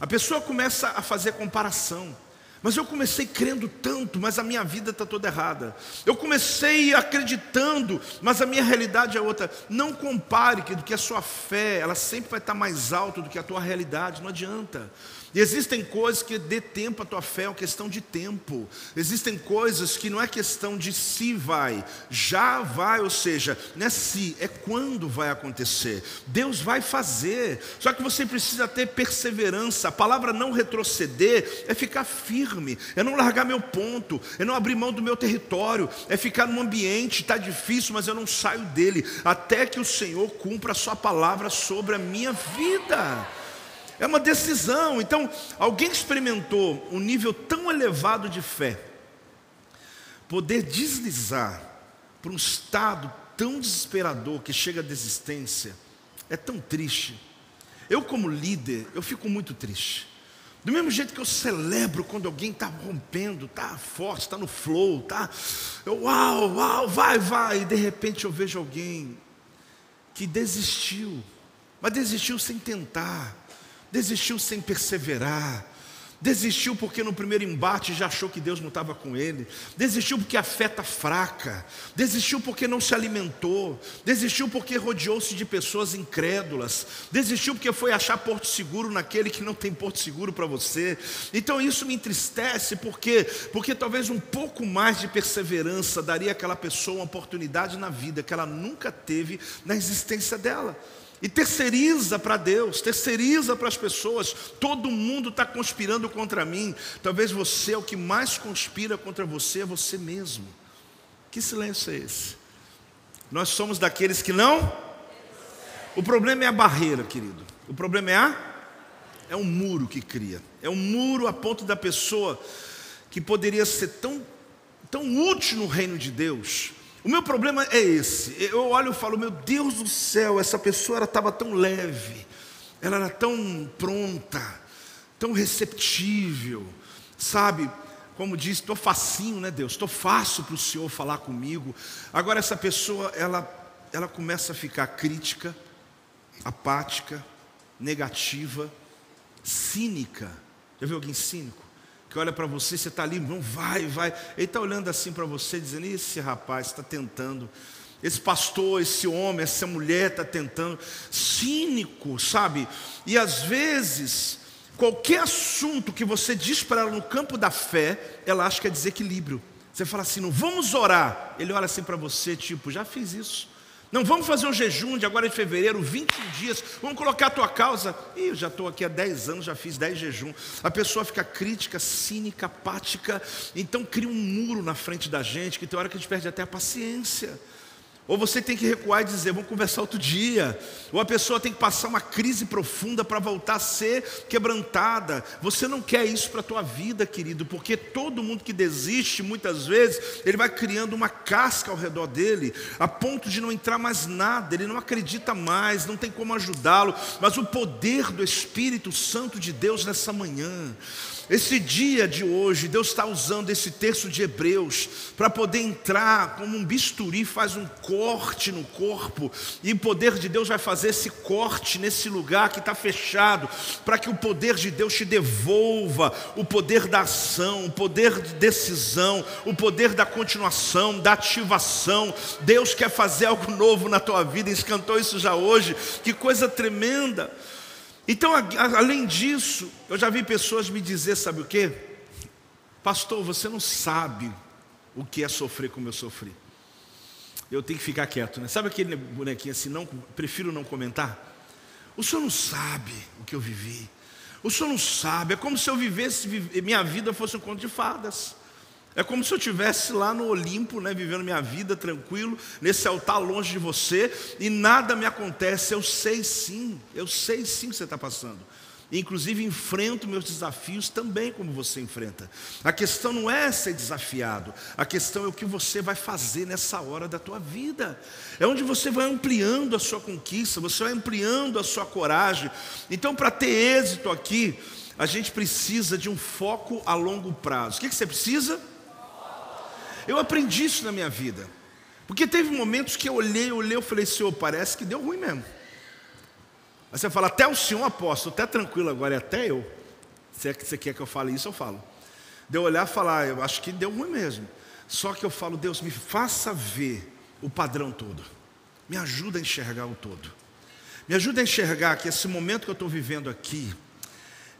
A pessoa começa a fazer comparação. Mas eu comecei crendo tanto, mas a minha vida está toda errada. Eu comecei acreditando, mas a minha realidade é outra. Não compare que, que a sua fé, ela sempre vai estar mais alta do que a tua realidade, não adianta. E existem coisas que dê tempo à tua fé, é uma questão de tempo. Existem coisas que não é questão de se vai, já vai, ou seja, não é se, é quando vai acontecer. Deus vai fazer. Só que você precisa ter perseverança. A palavra não retroceder é ficar firme, é não largar meu ponto, é não abrir mão do meu território, é ficar num ambiente, está difícil, mas eu não saio dele, até que o Senhor cumpra a sua palavra sobre a minha vida. É uma decisão. Então, alguém experimentou um nível tão elevado de fé, poder deslizar para um estado tão desesperador que chega à desistência, é tão triste. Eu, como líder, eu fico muito triste. Do mesmo jeito que eu celebro quando alguém está rompendo, está forte, está no flow, está. Uau, uau, vai, vai. E de repente eu vejo alguém que desistiu, mas desistiu sem tentar desistiu sem perseverar, desistiu porque no primeiro embate já achou que Deus não estava com ele, desistiu porque a fé está fraca, desistiu porque não se alimentou, desistiu porque rodeou-se de pessoas incrédulas, desistiu porque foi achar porto seguro naquele que não tem porto seguro para você. Então isso me entristece porque porque talvez um pouco mais de perseverança daria àquela pessoa uma oportunidade na vida que ela nunca teve na existência dela e terceiriza para Deus, terceiriza para as pessoas. Todo mundo está conspirando contra mim. Talvez você é o que mais conspira contra você, é você mesmo. Que silêncio é esse? Nós somos daqueles que não. O problema é a barreira, querido. O problema é a é um muro que cria. É um muro a ponto da pessoa que poderia ser tão tão útil no reino de Deus, o meu problema é esse. Eu olho e falo, meu Deus do céu, essa pessoa estava tão leve, ela era tão pronta, tão receptível, sabe? Como diz, estou facinho, né, Deus? Estou fácil para o Senhor falar comigo. Agora essa pessoa, ela, ela começa a ficar crítica, apática, negativa, cínica. Já viu alguém cínico? Que olha para você, você está ali, não vai, vai. Ele está olhando assim para você, dizendo: esse rapaz está tentando, esse pastor, esse homem, essa mulher está tentando. Cínico, sabe? E às vezes, qualquer assunto que você diz para ela no campo da fé, ela acha que é desequilíbrio. Você fala assim, não vamos orar. Ele olha assim para você, tipo, já fiz isso. Não vamos fazer um jejum de agora de fevereiro, 21 dias, vamos colocar a tua causa. Ih, eu já estou aqui há 10 anos, já fiz 10 jejum. A pessoa fica crítica, cínica, apática, então cria um muro na frente da gente, que tem hora que a gente perde até a paciência. Ou você tem que recuar e dizer, vamos conversar outro dia. Ou a pessoa tem que passar uma crise profunda para voltar a ser quebrantada. Você não quer isso para a tua vida, querido, porque todo mundo que desiste, muitas vezes, ele vai criando uma casca ao redor dele, a ponto de não entrar mais nada, ele não acredita mais, não tem como ajudá-lo. Mas o poder do Espírito Santo de Deus nessa manhã, esse dia de hoje, Deus está usando esse texto de Hebreus para poder entrar como um bisturi, faz um corte no corpo, e o poder de Deus vai fazer esse corte nesse lugar que está fechado, para que o poder de Deus te devolva o poder da ação, o poder de decisão, o poder da continuação, da ativação. Deus quer fazer algo novo na tua vida, e cantou isso já hoje, que coisa tremenda. Então, além disso, eu já vi pessoas me dizer, sabe o que? Pastor, você não sabe o que é sofrer como eu sofri. Eu tenho que ficar quieto, né? Sabe aquele bonequinho assim, não, prefiro não comentar? O senhor não sabe o que eu vivi. O senhor não sabe, é como se eu vivesse, minha vida fosse um conto de fadas. É como se eu estivesse lá no Olimpo, né, vivendo minha vida tranquilo, nesse altar longe de você, e nada me acontece. Eu sei sim, eu sei sim o que você está passando. Inclusive enfrento meus desafios também como você enfrenta. A questão não é ser desafiado, a questão é o que você vai fazer nessa hora da tua vida. É onde você vai ampliando a sua conquista, você vai ampliando a sua coragem. Então, para ter êxito aqui, a gente precisa de um foco a longo prazo. O que, que você precisa? Eu aprendi isso na minha vida. Porque teve momentos que eu olhei, olhei, eu falei, Senhor, parece que deu ruim mesmo. Aí você fala, até o Senhor apóstolo, até tranquilo agora, é até eu. Se é que você quer que eu fale isso, eu falo. De eu olhar e falar, eu acho que deu ruim mesmo. Só que eu falo, Deus, me faça ver o padrão todo. Me ajuda a enxergar o todo. Me ajuda a enxergar que esse momento que eu estou vivendo aqui,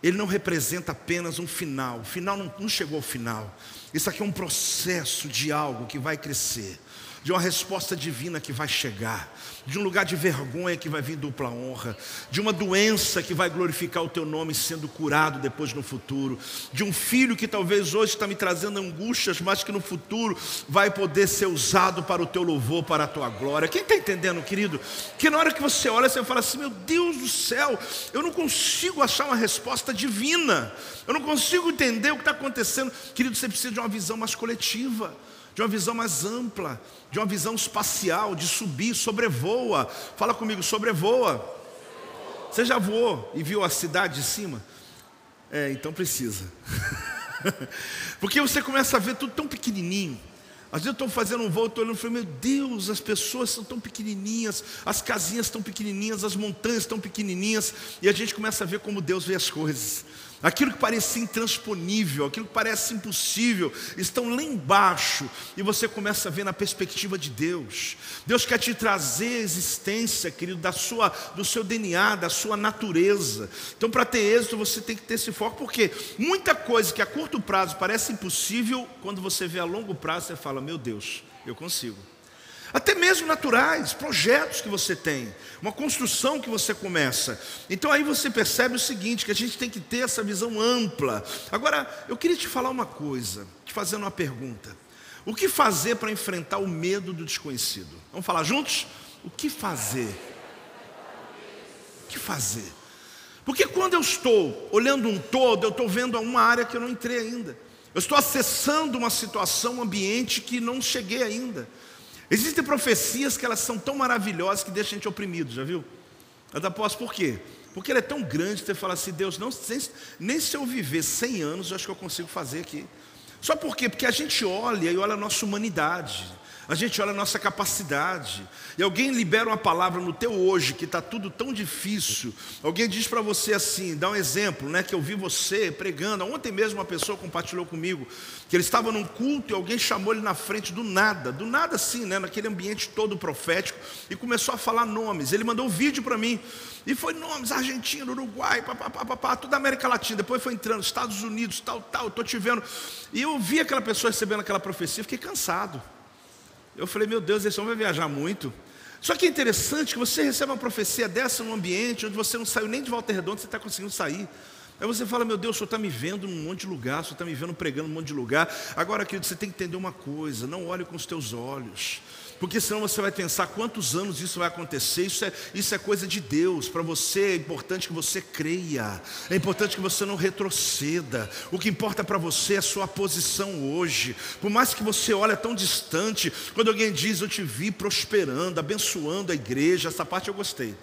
ele não representa apenas um final. O final não, não chegou ao final. Isso aqui é um processo de algo que vai crescer de uma resposta divina que vai chegar, de um lugar de vergonha que vai vir dupla honra, de uma doença que vai glorificar o teu nome sendo curado depois no futuro, de um filho que talvez hoje está me trazendo angústias, mas que no futuro vai poder ser usado para o teu louvor, para a tua glória. Quem está entendendo, querido? Que na hora que você olha, você fala assim: meu Deus do céu, eu não consigo achar uma resposta divina, eu não consigo entender o que está acontecendo. Querido, você precisa de uma visão mais coletiva de uma visão mais ampla, de uma visão espacial, de subir, sobrevoa. Fala comigo, sobrevoa. Você já voou e viu a cidade de cima? É, então precisa. Porque você começa a ver tudo tão pequenininho. Às vezes eu estou fazendo um voo, estou olhando e falei, meu Deus, as pessoas são tão pequenininhas, as casinhas estão pequenininhas, as montanhas estão pequenininhas, e a gente começa a ver como Deus vê as coisas. Aquilo que parecia intransponível, aquilo que parece impossível, estão lá embaixo e você começa a ver na perspectiva de Deus. Deus quer te trazer a existência, querido, da sua, do seu DNA, da sua natureza. Então, para ter êxito, você tem que ter esse foco, porque muita coisa que a curto prazo parece impossível, quando você vê a longo prazo, você fala: Meu Deus, eu consigo até mesmo naturais, projetos que você tem, uma construção que você começa. Então aí você percebe o seguinte: que a gente tem que ter essa visão ampla. Agora, eu queria te falar uma coisa, te fazendo uma pergunta. O que fazer para enfrentar o medo do desconhecido? Vamos falar juntos? O que fazer? O que fazer? Porque quando eu estou olhando um todo, eu estou vendo uma área que eu não entrei ainda. Eu estou acessando uma situação, um ambiente que não cheguei ainda. Existem profecias que elas são tão maravilhosas que deixam a gente oprimido, já viu? Mas apóstolo, por quê? Porque ele é tão grande que você fala assim, Deus, não, nem se eu viver 100 anos, eu acho que eu consigo fazer aqui. Só por quê? Porque a gente olha e olha a nossa humanidade a gente olha a nossa capacidade, e alguém libera uma palavra no teu hoje, que está tudo tão difícil. Alguém diz para você assim, dá um exemplo, né? Que eu vi você pregando. Ontem mesmo uma pessoa compartilhou comigo que ele estava num culto e alguém chamou ele na frente do nada, do nada assim, né? Naquele ambiente todo profético, e começou a falar nomes. Ele mandou um vídeo para mim, e foi nomes: Argentina, Uruguai, papapá, papá, toda a América Latina. Depois foi entrando, Estados Unidos, tal, tal, estou te vendo. E eu vi aquela pessoa recebendo aquela profecia, fiquei cansado. Eu falei, meu Deus, esse homem vai viajar muito. Só que é interessante que você recebe uma profecia dessa num ambiente onde você não saiu nem de volta redonda, você está conseguindo sair. Aí você fala, meu Deus, o senhor está me vendo num monte de lugar, o senhor está me vendo pregando num monte de lugar. Agora, querido, você tem que entender uma coisa: não olhe com os teus olhos. Porque senão você vai pensar quantos anos isso vai acontecer. Isso é, isso é coisa de Deus. Para você é importante que você creia. É importante que você não retroceda. O que importa para você é a sua posição hoje. Por mais que você olhe tão distante, quando alguém diz eu te vi prosperando, abençoando a igreja, essa parte eu gostei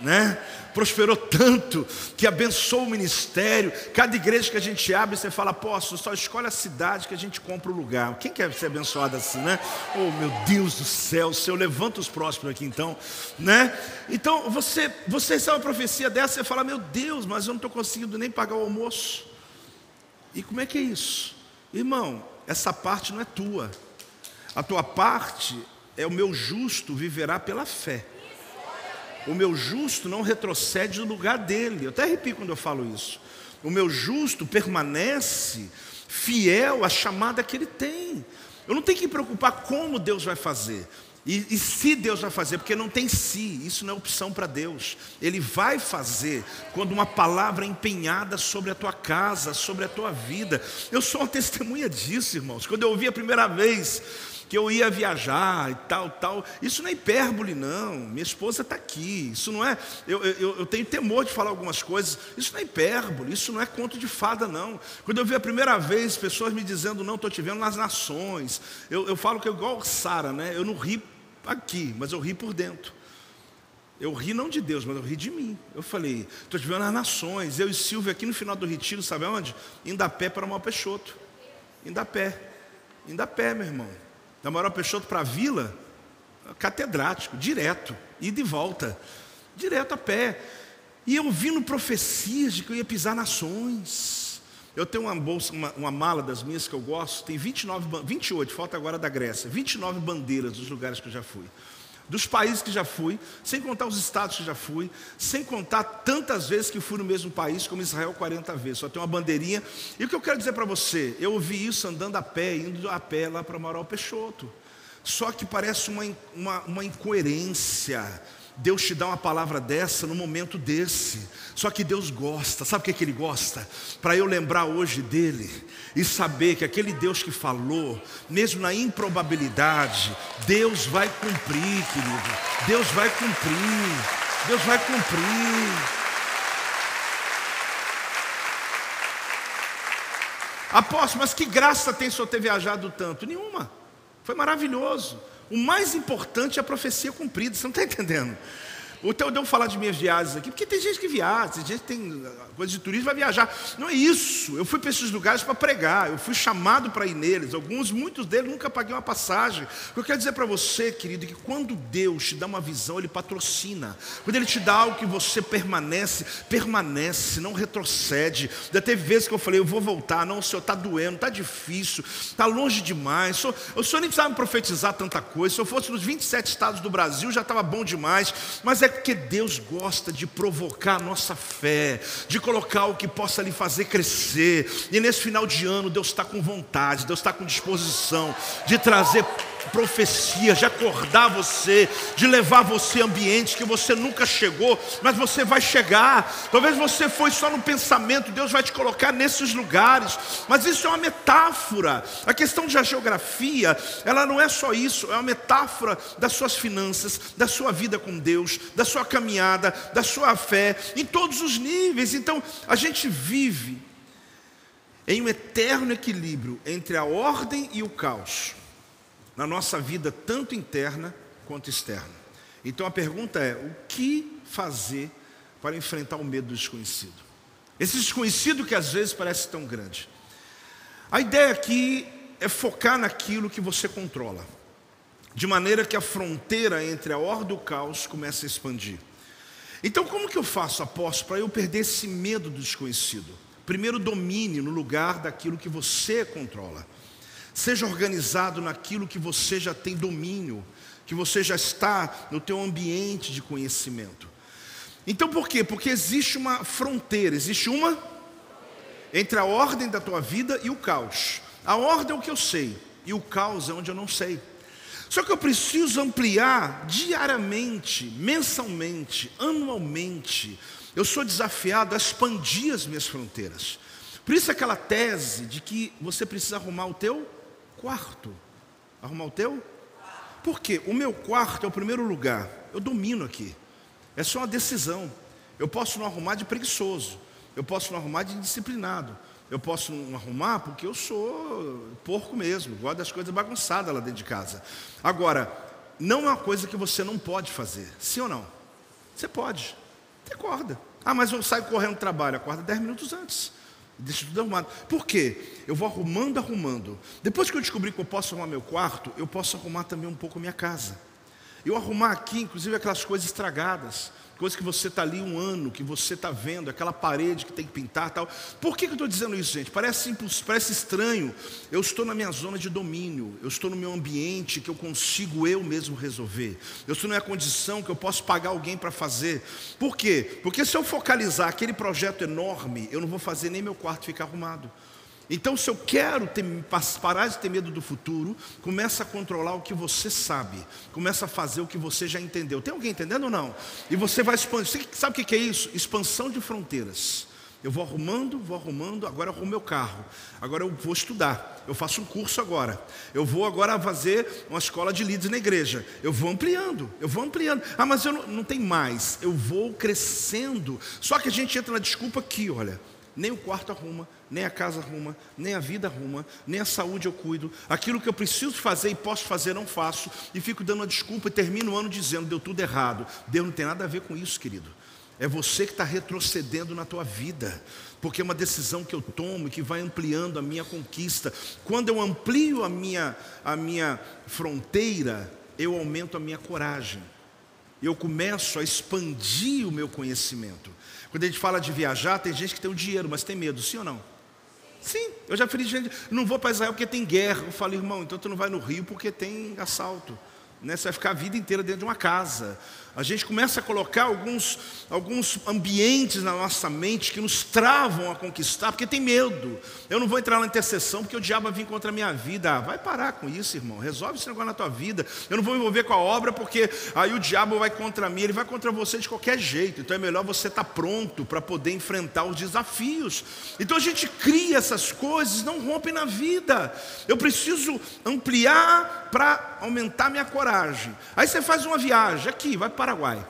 né? Prosperou tanto que abençoou o ministério. Cada igreja que a gente abre, você fala, apóstolo, só escolhe a cidade que a gente compra o lugar. Quem quer ser abençoado assim, né? Oh, meu Deus do céu, se eu levanto os próximos aqui então, né? Então, você, você recebe uma profecia dessa, você fala, meu Deus, mas eu não estou conseguindo nem pagar o almoço. E como é que é isso? Irmão, essa parte não é tua. A tua parte é o meu justo viverá pela fé. O meu justo não retrocede no lugar dele. Eu até arrepio quando eu falo isso. O meu justo permanece fiel à chamada que ele tem. Eu não tenho que me preocupar como Deus vai fazer. E, e, se Deus vai fazer, porque não tem si, isso não é opção para Deus. Ele vai fazer quando uma palavra é empenhada sobre a tua casa, sobre a tua vida. Eu sou uma testemunha disso, irmãos. Quando eu ouvi a primeira vez que eu ia viajar e tal, tal. Isso não é hipérbole, não. Minha esposa está aqui. Isso não é. Eu, eu, eu, tenho temor de falar algumas coisas. Isso não é hipérbole, isso não é conto de fada, não. Quando eu vi a primeira vez pessoas me dizendo, não, estou te vendo nas nações. Eu, eu falo que é igual Sara, né? Eu não ri aqui, mas eu ri por dentro. Eu ri não de Deus, mas eu ri de mim. Eu falei, estou te vendo nas nações. Eu e Silvia aqui no final do retiro, sabe aonde? Indo a pé para o Peixoto. Indo a pé. Indo a pé, meu irmão da Maior Peixoto para a vila, catedrático, direto, e de volta, direto a pé. E eu ouvindo profecias de que eu ia pisar nações. Eu tenho uma bolsa, uma, uma, mala das minhas que eu gosto, tem 29, 28, falta agora da Grécia, 29 bandeiras dos lugares que eu já fui. Dos países que já fui, sem contar os estados que já fui, sem contar tantas vezes que fui no mesmo país, como Israel 40 vezes, só tem uma bandeirinha. E o que eu quero dizer para você, eu ouvi isso andando a pé, indo a pé lá para Amaral Peixoto. Só que parece uma, uma, uma incoerência Deus te dá uma palavra dessa no momento desse. Só que Deus gosta, sabe o que, é que Ele gosta? Para eu lembrar hoje dele e saber que aquele Deus que falou, mesmo na improbabilidade, Deus vai cumprir, querido. Deus vai cumprir. Deus vai cumprir. Apóstolo, mas que graça tem só ter viajado tanto? Nenhuma. Foi maravilhoso. O mais importante é a profecia cumprida, você não está entendendo? Então eu devo falar de minhas viagens aqui, porque tem gente que viaja, tem gente que tem coisa de turismo vai viajar. Não é isso. Eu fui para esses lugares para pregar, eu fui chamado para ir neles. Alguns, muitos deles nunca paguei uma passagem. O que eu quero dizer para você, querido, é que quando Deus te dá uma visão, Ele patrocina. Quando Ele te dá algo que você permanece, permanece, não retrocede. Já teve vezes que eu falei, eu vou voltar. Não, o Senhor está doendo, está difícil, está longe demais. O senhor, o senhor nem precisava me profetizar tanta coisa. Se eu fosse nos 27 estados do Brasil, já estava bom demais. Mas é porque Deus gosta de provocar a nossa fé, de colocar o que possa lhe fazer crescer. E nesse final de ano, Deus está com vontade, Deus está com disposição de trazer profecia, de acordar você, de levar você a ambientes que você nunca chegou, mas você vai chegar. Talvez você foi só no pensamento, Deus vai te colocar nesses lugares. Mas isso é uma metáfora. A questão de a geografia, ela não é só isso, é uma metáfora das suas finanças, da sua vida com Deus, da sua caminhada, da sua fé, em todos os níveis. Então, a gente vive em um eterno equilíbrio entre a ordem e o caos na nossa vida, tanto interna quanto externa. Então a pergunta é: o que fazer para enfrentar o medo do desconhecido? Esse desconhecido que às vezes parece tão grande. A ideia aqui é focar naquilo que você controla, de maneira que a fronteira entre a ordem e o caos comece a expandir. Então, como que eu faço, apóstolo, para eu perder esse medo do desconhecido? Primeiro, domine no lugar daquilo que você controla. Seja organizado naquilo que você já tem domínio, que você já está no teu ambiente de conhecimento. Então por quê? Porque existe uma fronteira, existe uma entre a ordem da tua vida e o caos. A ordem é o que eu sei e o caos é onde eu não sei. Só que eu preciso ampliar diariamente, mensalmente, anualmente. Eu sou desafiado a expandir as minhas fronteiras. Por isso aquela tese de que você precisa arrumar o teu quarto. Arrumar o teu? Porque o meu quarto é o primeiro lugar. Eu domino aqui. É só uma decisão. Eu posso não arrumar de preguiçoso. Eu posso não arrumar de disciplinado. Eu posso não arrumar porque eu sou porco mesmo. Gosto das coisas bagunçadas lá dentro de casa. Agora, não é uma coisa que você não pode fazer. Sim ou não? Você pode. Você acorda. Ah, mas eu saio correndo do trabalho. Acorda 10 minutos antes. Deixa tudo arrumado. Por quê? Eu vou arrumando, arrumando. Depois que eu descobri que eu posso arrumar meu quarto, eu posso arrumar também um pouco a minha casa. Eu arrumar aqui, inclusive, aquelas coisas estragadas coisa que você está ali um ano, que você está vendo, aquela parede que tem que pintar tal. Por que, que eu estou dizendo isso, gente? Parece, parece estranho. Eu estou na minha zona de domínio, eu estou no meu ambiente que eu consigo eu mesmo resolver. Eu estou numa condição que eu posso pagar alguém para fazer. Por quê? Porque se eu focalizar aquele projeto enorme, eu não vou fazer nem meu quarto ficar arrumado. Então, se eu quero ter, parar de ter medo do futuro, começa a controlar o que você sabe, começa a fazer o que você já entendeu. Tem alguém entendendo ou não? E você vai expandir. Sabe o que é isso? Expansão de fronteiras. Eu vou arrumando, vou arrumando, agora arrumo meu carro. Agora eu vou estudar. Eu faço um curso agora. Eu vou agora fazer uma escola de líderes na igreja. Eu vou ampliando, eu vou ampliando. Ah, mas eu não, não mais. Eu vou crescendo. Só que a gente entra na desculpa aqui, olha. Nem o quarto arruma, nem a casa arruma, nem a vida arruma, nem a saúde eu cuido. Aquilo que eu preciso fazer e posso fazer, não faço. E fico dando uma desculpa e termino o ano dizendo, deu tudo errado. Deus não tem nada a ver com isso, querido. É você que está retrocedendo na tua vida, porque é uma decisão que eu tomo e que vai ampliando a minha conquista. Quando eu amplio a minha, a minha fronteira, eu aumento a minha coragem. Eu começo a expandir o meu conhecimento. Quando a gente fala de viajar, tem gente que tem o dinheiro, mas tem medo, sim ou não? Sim, eu já feri gente, não vou para Israel porque tem guerra. Eu falei, irmão, então tu não vai no Rio porque tem assalto. Né? Você vai ficar a vida inteira dentro de uma casa. A gente começa a colocar alguns, alguns ambientes na nossa mente que nos travam a conquistar, porque tem medo. Eu não vou entrar na intercessão porque o diabo vai vir contra a minha vida. Ah, vai parar com isso, irmão. Resolve esse negócio na tua vida. Eu não vou me envolver com a obra porque aí o diabo vai contra mim, ele vai contra você de qualquer jeito. Então é melhor você estar pronto para poder enfrentar os desafios. Então a gente cria essas coisas, não rompem na vida. Eu preciso ampliar para aumentar minha coragem. Aí você faz uma viagem aqui, vai Paraguai.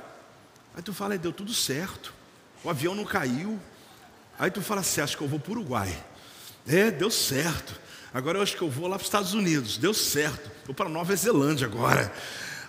Aí tu fala, deu tudo certo. O avião não caiu. Aí tu fala assim, acho que eu vou para o Uruguai. É, deu certo. Agora eu acho que eu vou lá para os Estados Unidos. Deu certo. Vou para Nova Zelândia agora.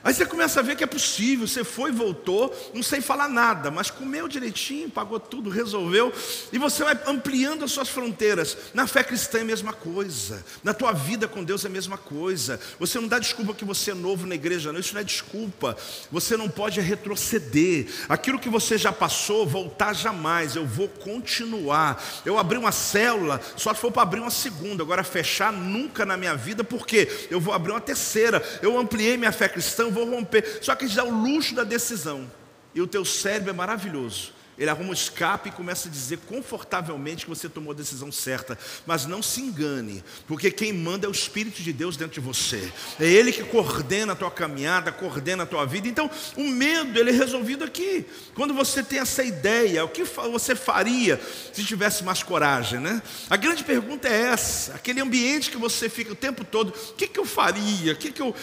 Aí você começa a ver que é possível, você foi, voltou, não sei falar nada, mas comeu direitinho, pagou tudo, resolveu, e você vai ampliando as suas fronteiras. Na fé cristã é a mesma coisa, na tua vida com Deus é a mesma coisa. Você não dá desculpa que você é novo na igreja, não, isso não é desculpa. Você não pode retroceder. Aquilo que você já passou, voltar jamais. Eu vou continuar. Eu abri uma célula, só se for para abrir uma segunda, agora fechar nunca na minha vida, porque eu vou abrir uma terceira. Eu ampliei minha fé cristã vou romper. Só que a gente dá o luxo da decisão. E o teu cérebro é maravilhoso. Ele arruma um escape e começa a dizer confortavelmente que você tomou a decisão certa. Mas não se engane, porque quem manda é o Espírito de Deus dentro de você. É Ele que coordena a tua caminhada, coordena a tua vida. Então, o medo, ele é resolvido aqui. Quando você tem essa ideia, o que você faria se tivesse mais coragem, né? A grande pergunta é essa: aquele ambiente que você fica o tempo todo, o que, que eu faria? O que, que eu.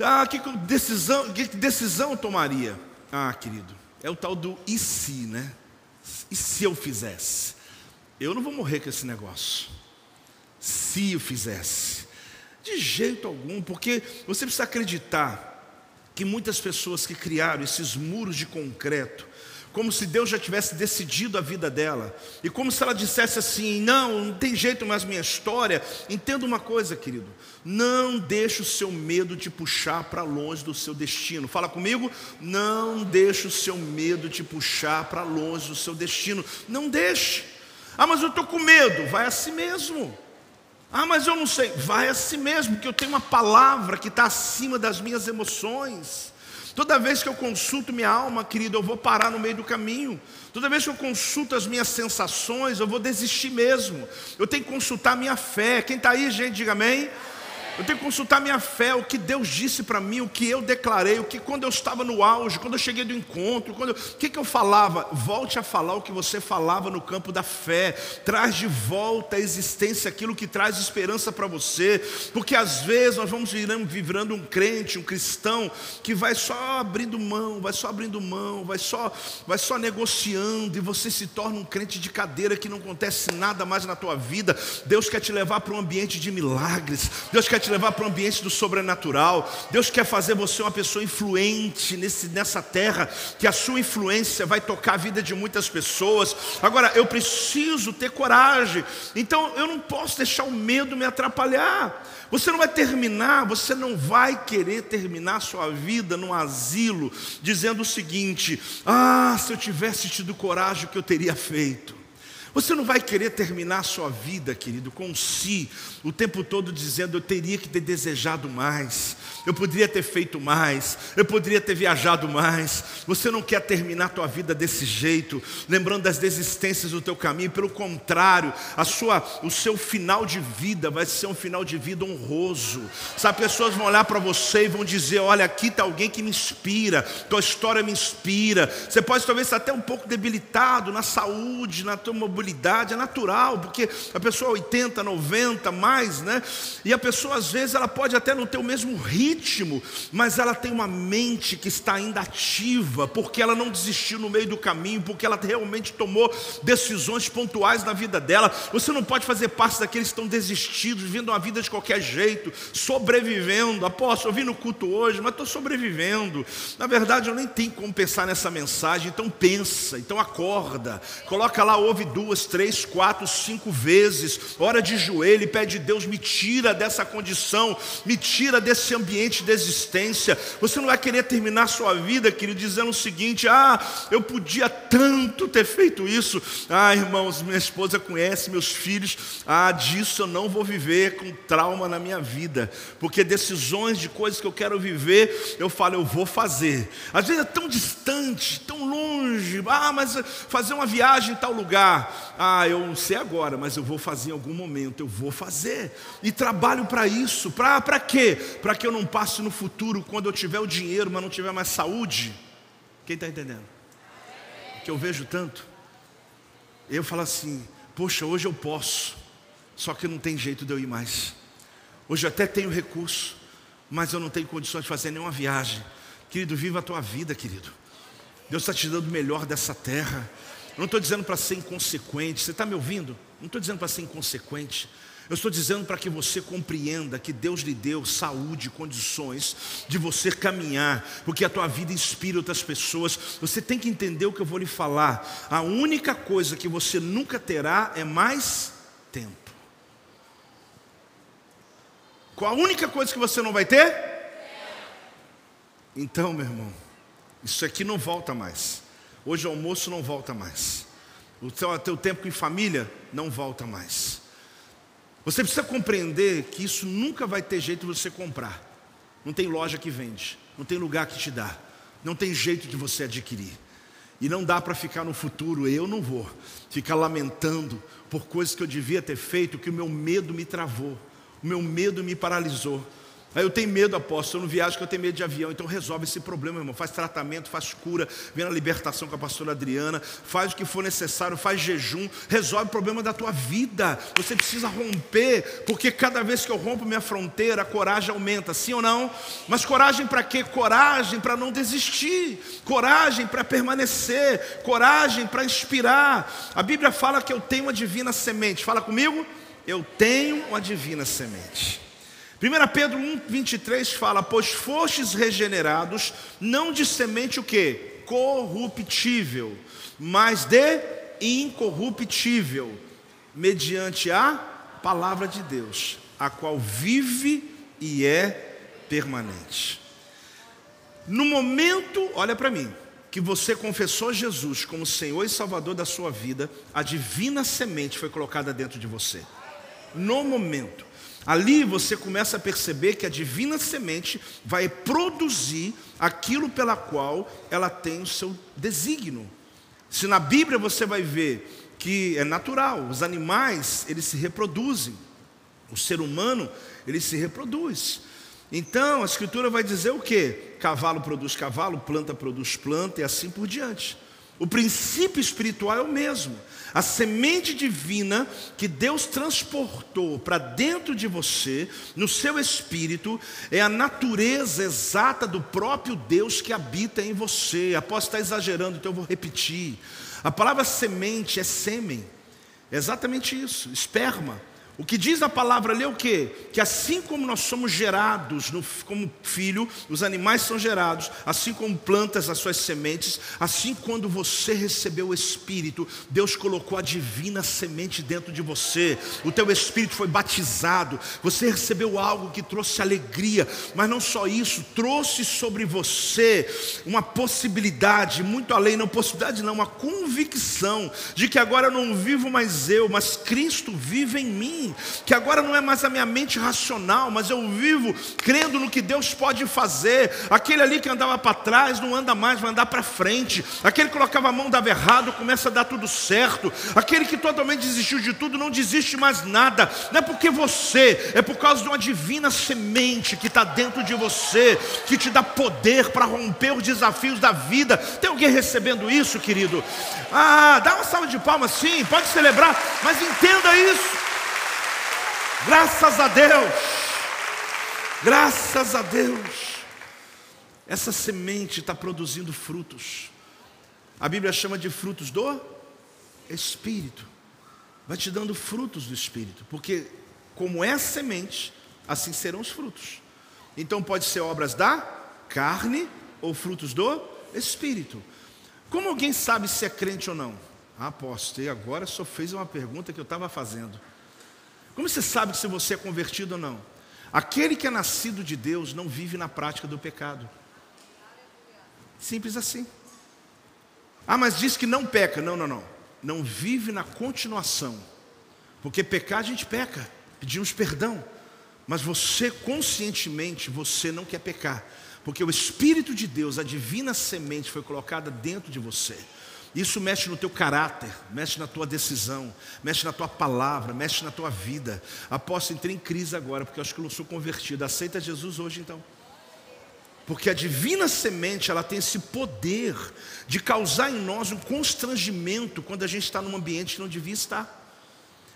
Ah, que, que decisão, que decisão eu tomaria? Ah, querido, é o tal do e se, né? E se eu fizesse? Eu não vou morrer com esse negócio. Se eu fizesse. De jeito algum, porque você precisa acreditar que muitas pessoas que criaram esses muros de concreto, como se Deus já tivesse decidido a vida dela, e como se ela dissesse assim: não, não tem jeito mais minha história. Entenda uma coisa, querido: não deixe o seu medo te puxar para longe do seu destino. Fala comigo: não deixe o seu medo te puxar para longe do seu destino. Não deixe. Ah, mas eu estou com medo. Vai a si mesmo. Ah, mas eu não sei. Vai a si mesmo, porque eu tenho uma palavra que está acima das minhas emoções. Toda vez que eu consulto minha alma, querido, eu vou parar no meio do caminho. Toda vez que eu consulto as minhas sensações, eu vou desistir mesmo. Eu tenho que consultar minha fé. Quem está aí, gente, diga amém. Eu tenho que consultar minha fé, o que Deus disse para mim, o que eu declarei, o que quando eu estava no auge, quando eu cheguei do encontro, quando eu, o que, que eu falava? Volte a falar o que você falava no campo da fé. Traz de volta à existência aquilo que traz esperança para você, porque às vezes nós vamos virando um crente, um cristão que vai só abrindo mão, vai só abrindo mão, vai só, vai só negociando e você se torna um crente de cadeira que não acontece nada mais na tua vida. Deus quer te levar para um ambiente de milagres. Deus quer te te levar para o ambiente do sobrenatural. Deus quer fazer você uma pessoa influente nesse, nessa terra, que a sua influência vai tocar a vida de muitas pessoas. Agora, eu preciso ter coragem, então eu não posso deixar o medo me atrapalhar. Você não vai terminar, você não vai querer terminar sua vida num asilo dizendo o seguinte: ah, se eu tivesse tido coragem, o que eu teria feito? Você não vai querer terminar a sua vida, querido, com si, o tempo todo dizendo: eu teria que ter desejado mais, eu poderia ter feito mais, eu poderia ter viajado mais. Você não quer terminar a tua vida desse jeito, lembrando das desistências do teu caminho, pelo contrário, a sua, o seu final de vida vai ser um final de vida honroso. Sabe, pessoas vão olhar para você e vão dizer: olha, aqui está alguém que me inspira, tua história me inspira. Você pode talvez estar até um pouco debilitado na saúde, na tua mobilidade é natural, porque a pessoa 80, 90, mais, né? E a pessoa às vezes ela pode até não ter o mesmo ritmo, mas ela tem uma mente que está ainda ativa, porque ela não desistiu no meio do caminho, porque ela realmente tomou decisões pontuais na vida dela. Você não pode fazer parte daqueles que estão desistidos, vivendo uma vida de qualquer jeito, sobrevivendo. Apóstolo, eu vim no culto hoje, mas estou sobrevivendo. Na verdade, eu nem tenho como pensar nessa mensagem, então pensa, então acorda, coloca lá, ouve duas três, quatro, cinco vezes. Ora de joelho e pede Deus, me tira dessa condição, me tira desse ambiente de existência. Você não vai querer terminar sua vida, querido, dizendo o seguinte: ah, eu podia tanto ter feito isso. Ah, irmãos, minha esposa conhece meus filhos. Ah, disso eu não vou viver com trauma na minha vida, porque decisões de coisas que eu quero viver, eu falo, eu vou fazer. Às vezes é tão distante, tão longe. Ah, mas fazer uma viagem em tal lugar. Ah, eu não sei agora, mas eu vou fazer em algum momento, eu vou fazer. E trabalho para isso. Para quê? Para que eu não passe no futuro, quando eu tiver o dinheiro, mas não tiver mais saúde. Quem está entendendo? Que eu vejo tanto. Eu falo assim, poxa, hoje eu posso, só que não tem jeito de eu ir mais. Hoje eu até tenho recurso, mas eu não tenho condições de fazer nenhuma viagem. Querido, viva a tua vida, querido. Deus está te dando o melhor dessa terra. Eu não estou dizendo para ser inconsequente. Você está me ouvindo? Não estou dizendo para ser inconsequente. Eu estou dizendo para que você compreenda que Deus lhe deu saúde, condições de você caminhar, porque a tua vida inspira outras pessoas. Você tem que entender o que eu vou lhe falar. A única coisa que você nunca terá é mais tempo. Qual a única coisa que você não vai ter? Então, meu irmão, isso aqui não volta mais. Hoje o almoço não volta mais. O teu, teu tempo em família não volta mais. Você precisa compreender que isso nunca vai ter jeito de você comprar. Não tem loja que vende, não tem lugar que te dá, não tem jeito de você adquirir. E não dá para ficar no futuro, eu não vou ficar lamentando por coisas que eu devia ter feito, que o meu medo me travou, o meu medo me paralisou. Aí eu tenho medo, apóstolo, eu não viajo porque eu tenho medo de avião. Então resolve esse problema, irmão. Faz tratamento, faz cura, vem na libertação com a pastora Adriana, faz o que for necessário, faz jejum, resolve o problema da tua vida. Você precisa romper, porque cada vez que eu rompo minha fronteira, a coragem aumenta, sim ou não? Mas coragem para quê? Coragem para não desistir, coragem para permanecer, coragem para inspirar. A Bíblia fala que eu tenho uma divina semente. Fala comigo? Eu tenho uma divina semente. 1 Pedro 1, 23 fala: Pois fostes regenerados, não de semente o que? Corruptível, mas de incorruptível, mediante a palavra de Deus, a qual vive e é permanente. No momento, olha para mim, que você confessou Jesus como Senhor e Salvador da sua vida, a divina semente foi colocada dentro de você. No momento. Ali você começa a perceber que a divina semente vai produzir aquilo pela qual ela tem o seu desígnio. Se na Bíblia você vai ver que é natural, os animais, eles se reproduzem. O ser humano, ele se reproduz. Então, a escritura vai dizer o quê? Cavalo produz cavalo, planta produz planta e assim por diante. O princípio espiritual é o mesmo. A semente divina que Deus transportou para dentro de você, no seu espírito, é a natureza exata do próprio Deus que habita em você. Após estar exagerando, então eu vou repetir. A palavra semente é sêmen, é exatamente isso, esperma. O que diz a palavra ali é o quê? Que assim como nós somos gerados no, como filho, os animais são gerados, assim como plantas as suas sementes, assim quando você recebeu o Espírito, Deus colocou a divina semente dentro de você, o teu Espírito foi batizado, você recebeu algo que trouxe alegria, mas não só isso, trouxe sobre você uma possibilidade, muito além, não possibilidade não, uma convicção de que agora eu não vivo mais eu, mas Cristo vive em mim que agora não é mais a minha mente racional, mas eu vivo crendo no que Deus pode fazer. Aquele ali que andava para trás não anda mais, vai andar para frente. Aquele que colocava a mão dava errado, começa a dar tudo certo. Aquele que totalmente desistiu de tudo não desiste mais nada. Não é porque você, é por causa de uma divina semente que está dentro de você, que te dá poder para romper os desafios da vida. Tem alguém recebendo isso, querido? Ah, dá uma salva de palmas, sim, pode celebrar, mas entenda isso. Graças a Deus. Graças a Deus. Essa semente está produzindo frutos. A Bíblia chama de frutos do Espírito. Vai te dando frutos do Espírito. Porque, como é a semente, assim serão os frutos. Então, pode ser obras da carne ou frutos do Espírito. Como alguém sabe se é crente ou não? Ah, aposto, e agora só fez uma pergunta que eu estava fazendo. Como você sabe se você é convertido ou não? Aquele que é nascido de Deus não vive na prática do pecado. Simples assim. Ah, mas diz que não peca. Não, não, não. Não vive na continuação. Porque pecar a gente peca, pedimos perdão. Mas você conscientemente, você não quer pecar. Porque o Espírito de Deus, a divina semente foi colocada dentro de você. Isso mexe no teu caráter, mexe na tua decisão, mexe na tua palavra, mexe na tua vida. Aposto, entrei em crise agora, porque eu acho que eu não sou convertido. Aceita Jesus hoje então. Porque a divina semente, ela tem esse poder de causar em nós um constrangimento quando a gente está num ambiente que não devia estar.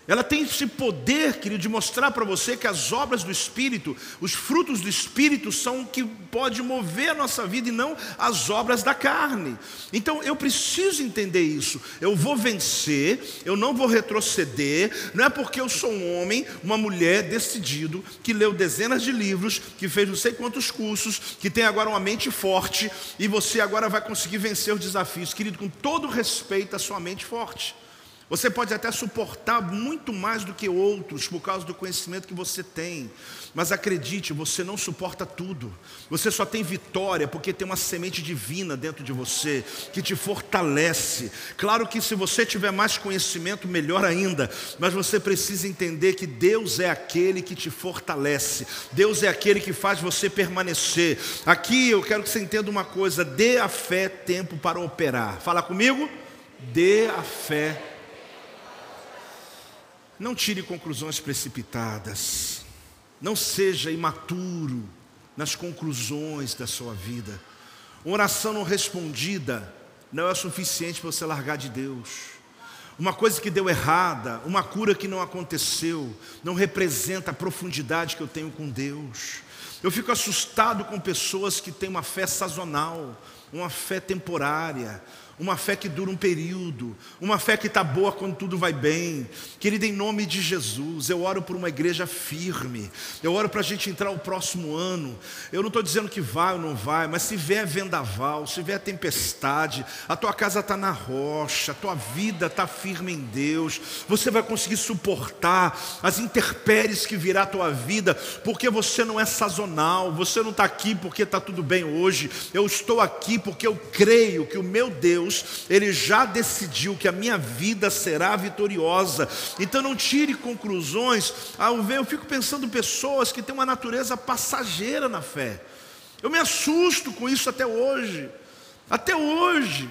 Ela tem esse poder, querido, de mostrar para você que as obras do Espírito, os frutos do Espírito são o que pode mover a nossa vida e não as obras da carne. Então eu preciso entender isso. Eu vou vencer, eu não vou retroceder. Não é porque eu sou um homem, uma mulher decidido, que leu dezenas de livros, que fez não sei quantos cursos, que tem agora uma mente forte e você agora vai conseguir vencer os desafios. Querido, com todo respeito à sua mente forte. Você pode até suportar muito mais do que outros por causa do conhecimento que você tem. Mas acredite, você não suporta tudo. Você só tem vitória porque tem uma semente divina dentro de você que te fortalece. Claro que se você tiver mais conhecimento, melhor ainda. Mas você precisa entender que Deus é aquele que te fortalece. Deus é aquele que faz você permanecer. Aqui eu quero que você entenda uma coisa: dê a fé tempo para operar. Fala comigo. Dê a fé não tire conclusões precipitadas. Não seja imaturo nas conclusões da sua vida. Uma oração não respondida não é suficiente para você largar de Deus. Uma coisa que deu errada, uma cura que não aconteceu, não representa a profundidade que eu tenho com Deus. Eu fico assustado com pessoas que têm uma fé sazonal, uma fé temporária, uma fé que dura um período, uma fé que está boa quando tudo vai bem. Querida, em nome de Jesus, eu oro por uma igreja firme, eu oro para a gente entrar o próximo ano. Eu não estou dizendo que vai ou não vai, mas se vier vendaval, se vier tempestade, a tua casa está na rocha, a tua vida está firme em Deus, você vai conseguir suportar as intempéries que virá à tua vida, porque você não é sazonal, você não está aqui porque está tudo bem hoje, eu estou aqui porque eu creio que o meu Deus Ele já decidiu que a minha vida será vitoriosa. Então não tire conclusões ao ver, eu fico pensando pessoas que têm uma natureza passageira na fé. Eu me assusto com isso até hoje. Até hoje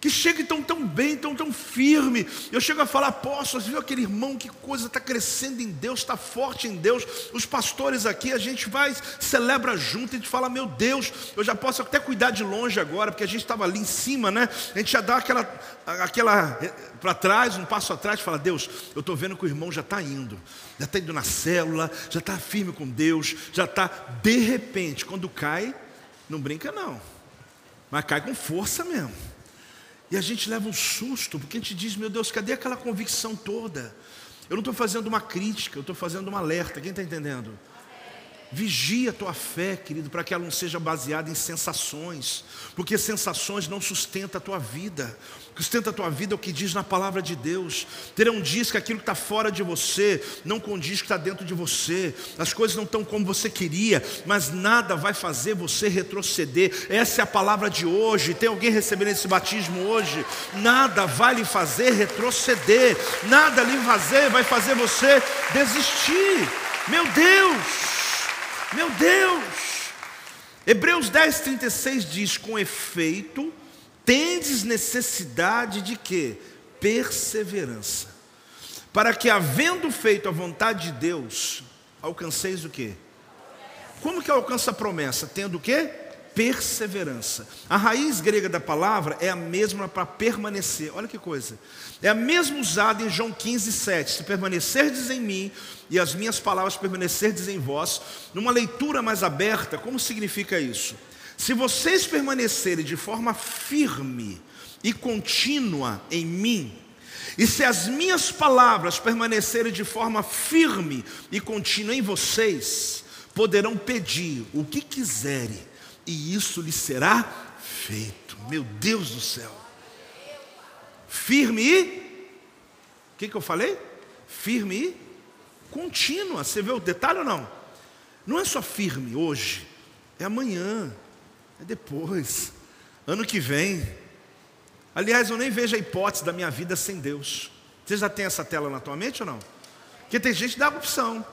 que chega tão tão bem, tão tão firme. Eu chego a falar, apóstolo, viu aquele irmão, que coisa, está crescendo em Deus, está forte em Deus. Os pastores aqui, a gente vai, celebra junto, a gente fala, meu Deus, eu já posso até cuidar de longe agora, porque a gente estava ali em cima, né? A gente já dá aquela, aquela eh, para trás, um passo atrás, fala, Deus, eu estou vendo que o irmão já está indo, já está indo na célula, já está firme com Deus, já está, de repente, quando cai, não brinca não, mas cai com força mesmo. E a gente leva um susto, porque a gente diz, meu Deus, cadê aquela convicção toda? Eu não estou fazendo uma crítica, eu estou fazendo um alerta. Quem está entendendo? Vigia a tua fé, querido, para que ela não seja baseada em sensações, porque sensações não sustentam a tua vida. O que sustenta a tua vida é o que diz na palavra de Deus. Terão dias que aquilo que está fora de você não condiz com o que está dentro de você. As coisas não estão como você queria, mas nada vai fazer você retroceder. Essa é a palavra de hoje. Tem alguém recebendo esse batismo hoje? Nada vai lhe fazer retroceder. Nada lhe fazer vai fazer você desistir. Meu Deus! Meu Deus! Hebreus 10, 36 diz: com efeito, tendes necessidade de quê? Perseverança. Para que, havendo feito a vontade de Deus, alcanceis o quê? Como que alcança a promessa? Tendo o quê? Perseverança. A raiz grega da palavra é a mesma para permanecer. Olha que coisa. É a mesma usada em João 15, 7. Se permanecerdes em mim e as minhas palavras permanecerdes em vós, numa leitura mais aberta, como significa isso? Se vocês permanecerem de forma firme e contínua em mim, e se as minhas palavras permanecerem de forma firme e contínua em vocês, poderão pedir o que quiserem e isso lhe será feito. Meu Deus do céu. Firme e. O que, que eu falei? Firme e contínua. Você vê o detalhe ou não? Não é só firme hoje, é amanhã, é depois, ano que vem. Aliás, eu nem vejo a hipótese da minha vida sem Deus. Você já tem essa tela na tua mente ou não? Porque tem gente que dá opção.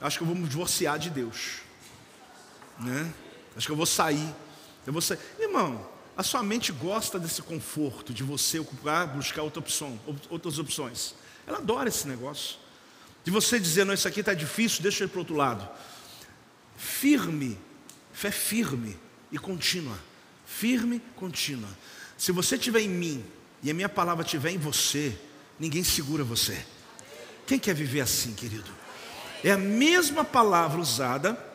Acho que eu vou me divorciar de Deus. Né? Acho que eu vou sair. Eu vou sair. Irmão, a sua mente gosta desse conforto de você ocupar, buscar outra opção, outras opções. Ela adora esse negócio. De você dizer, não, isso aqui está difícil, deixa eu ir para o outro lado. Firme, fé firme e contínua. Firme, contínua. Se você estiver em mim e a minha palavra estiver em você, ninguém segura você. Quem quer viver assim, querido? É a mesma palavra usada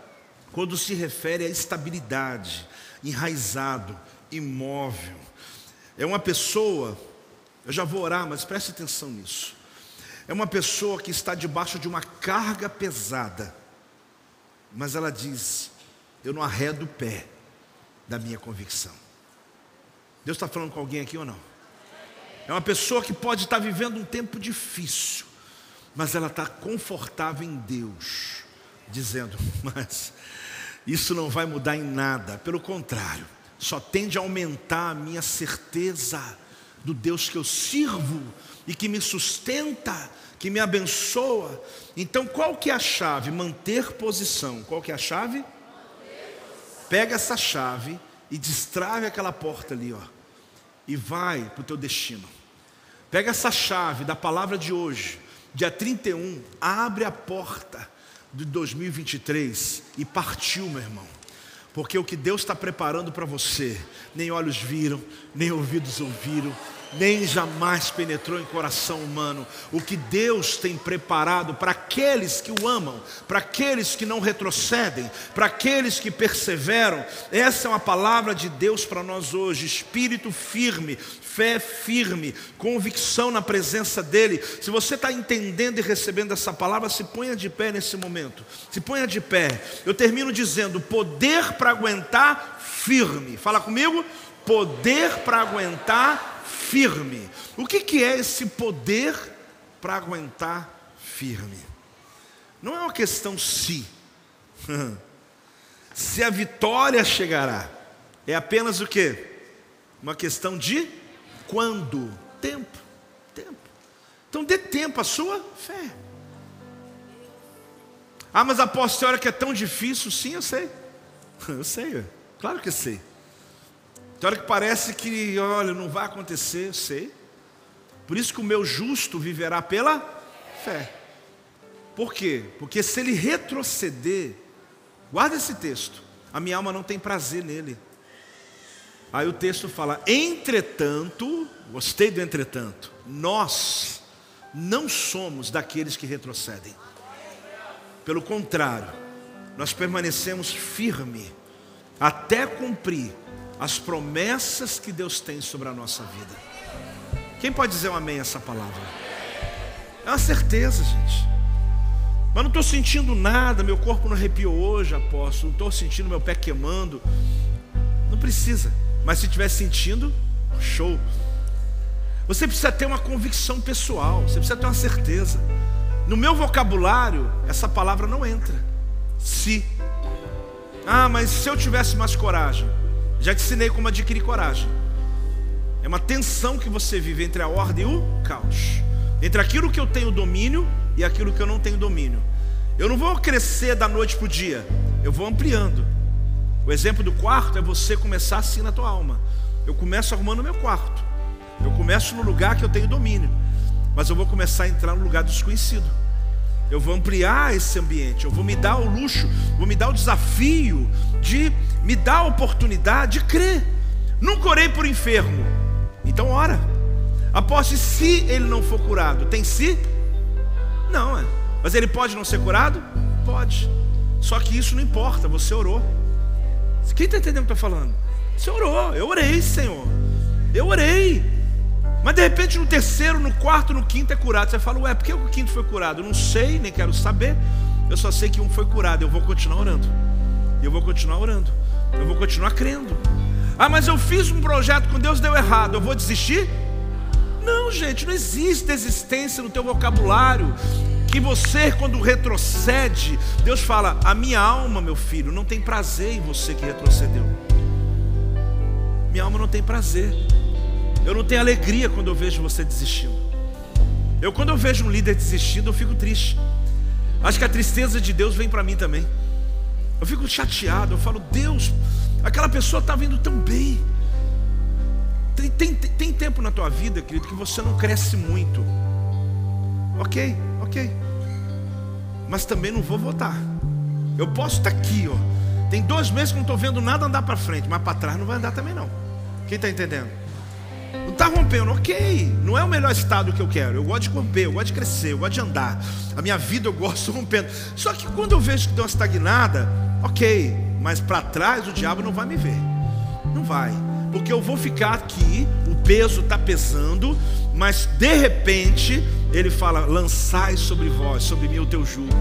quando se refere à estabilidade, enraizado, imóvel. É uma pessoa, eu já vou orar, mas preste atenção nisso. É uma pessoa que está debaixo de uma carga pesada, mas ela diz: Eu não arredo o pé da minha convicção. Deus está falando com alguém aqui ou não? É uma pessoa que pode estar vivendo um tempo difícil, mas ela está confortável em Deus, dizendo: Mas isso não vai mudar em nada, pelo contrário, só tende a aumentar a minha certeza do Deus que eu sirvo e que me sustenta, que me abençoa. Então, qual que é a chave? Manter posição. Qual que é a chave? Pega essa chave e destrave aquela porta ali, ó, e vai para o teu destino. Pega essa chave da palavra de hoje, dia 31, abre a porta de 2023 e partiu, meu irmão. Porque o que Deus está preparando para você, nem olhos viram, nem ouvidos ouviram, nem jamais penetrou em coração humano. O que Deus tem preparado para aqueles que o amam, para aqueles que não retrocedem, para aqueles que perseveram. Essa é uma palavra de Deus para nós hoje. Espírito firme, fé firme, convicção na presença dEle. Se você está entendendo e recebendo essa palavra, se ponha de pé nesse momento. Se ponha de pé. Eu termino dizendo: poder para aguentar firme. Fala comigo. Poder para aguentar firme. O que, que é esse poder para aguentar firme? Não é uma questão se, se a vitória chegará. É apenas o que? Uma questão de quando? Tempo. Tempo. Então dê tempo à sua fé. Ah, mas apóstolo, a hora que é tão difícil, sim, eu sei. Eu sei, claro que sei. Tem hora que parece que, olha, não vai acontecer, eu sei. Por isso que o meu justo viverá pela fé. Por quê? Porque se ele retroceder, guarda esse texto, a minha alma não tem prazer nele. Aí o texto fala: entretanto, gostei do entretanto, nós não somos daqueles que retrocedem. Pelo contrário, nós permanecemos firme até cumprir as promessas que Deus tem sobre a nossa vida. Quem pode dizer um amém a essa palavra? É uma certeza, gente. Mas não estou sentindo nada, meu corpo não arrepiou hoje, apóstolo. Não estou sentindo meu pé queimando. Não precisa. Mas se estiver sentindo, show. Você precisa ter uma convicção pessoal, você precisa ter uma certeza. No meu vocabulário, essa palavra não entra. Se. Ah, mas se eu tivesse mais coragem. Já te ensinei como adquirir coragem. É uma tensão que você vive entre a ordem e o caos. Entre aquilo que eu tenho domínio e aquilo que eu não tenho domínio. Eu não vou crescer da noite para o dia, eu vou ampliando. O exemplo do quarto é você começar assim na tua alma. Eu começo arrumando o meu quarto. Eu começo no lugar que eu tenho domínio. Mas eu vou começar a entrar no lugar desconhecido. Eu vou ampliar esse ambiente. Eu vou me dar o luxo, vou me dar o desafio de me dar a oportunidade de crer. Nunca orei por enfermo. Então ora. Aposte se ele não for curado. Tem se? Não, é. Mas ele pode não ser curado? Pode. Só que isso não importa, você orou. Quem está entendendo o que eu estou falando? Você orou, eu orei, Senhor. Eu orei. Mas de repente no terceiro, no quarto, no quinto é curado. Você fala, ué, por que o quinto foi curado? Eu não sei, nem quero saber. Eu só sei que um foi curado. Eu vou continuar orando. Eu vou continuar orando. Eu vou continuar crendo. Ah, mas eu fiz um projeto com Deus, deu errado. Eu vou desistir? Não. Gente, não existe desistência no teu vocabulário. Que você, quando retrocede, Deus fala: A minha alma, meu filho, não tem prazer em você que retrocedeu. Minha alma não tem prazer. Eu não tenho alegria quando eu vejo você desistindo. Eu, quando eu vejo um líder desistindo, eu fico triste. Acho que a tristeza de Deus vem para mim também. Eu fico chateado. Eu falo, Deus, aquela pessoa está vindo tão bem. Tem, tem, tem tempo na tua vida, querido, que você não cresce muito. Ok, ok. Mas também não vou votar. Eu posso estar aqui, ó. Tem dois meses que não estou vendo nada andar para frente, mas para trás não vai andar também não. Quem está entendendo? Não está rompendo, ok. Não é o melhor estado que eu quero. Eu gosto de romper, eu gosto de crescer, eu gosto de andar. A minha vida eu gosto rompendo. Só que quando eu vejo que deu uma estagnada, ok. Mas para trás o diabo não vai me ver. Não vai porque eu vou ficar aqui, peso está pesando, mas de repente ele fala: lançai sobre vós, sobre mim o teu jugo.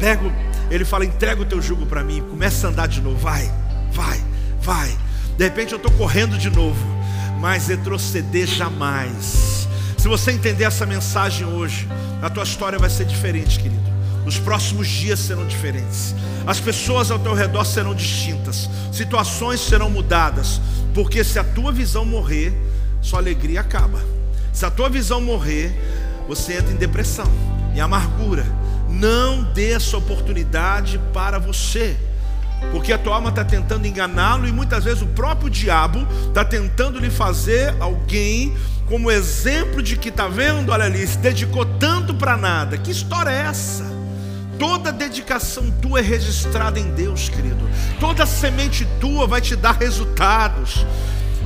Pego, ele fala: entrega o teu jugo para mim, começa a andar de novo, vai, vai, vai. De repente eu estou correndo de novo, mas retroceder jamais. Se você entender essa mensagem hoje, a tua história vai ser diferente, querido. Os próximos dias serão diferentes. As pessoas ao teu redor serão distintas. Situações serão mudadas. Porque se a tua visão morrer, sua alegria acaba. Se a tua visão morrer, você entra em depressão, em amargura. Não dê essa oportunidade para você. Porque a tua alma está tentando enganá-lo e muitas vezes o próprio diabo está tentando lhe fazer alguém como exemplo de que está vendo, olha ali, se dedicou tanto para nada. Que história é essa? Toda dedicação tua é registrada em Deus, querido. Toda semente tua vai te dar resultados.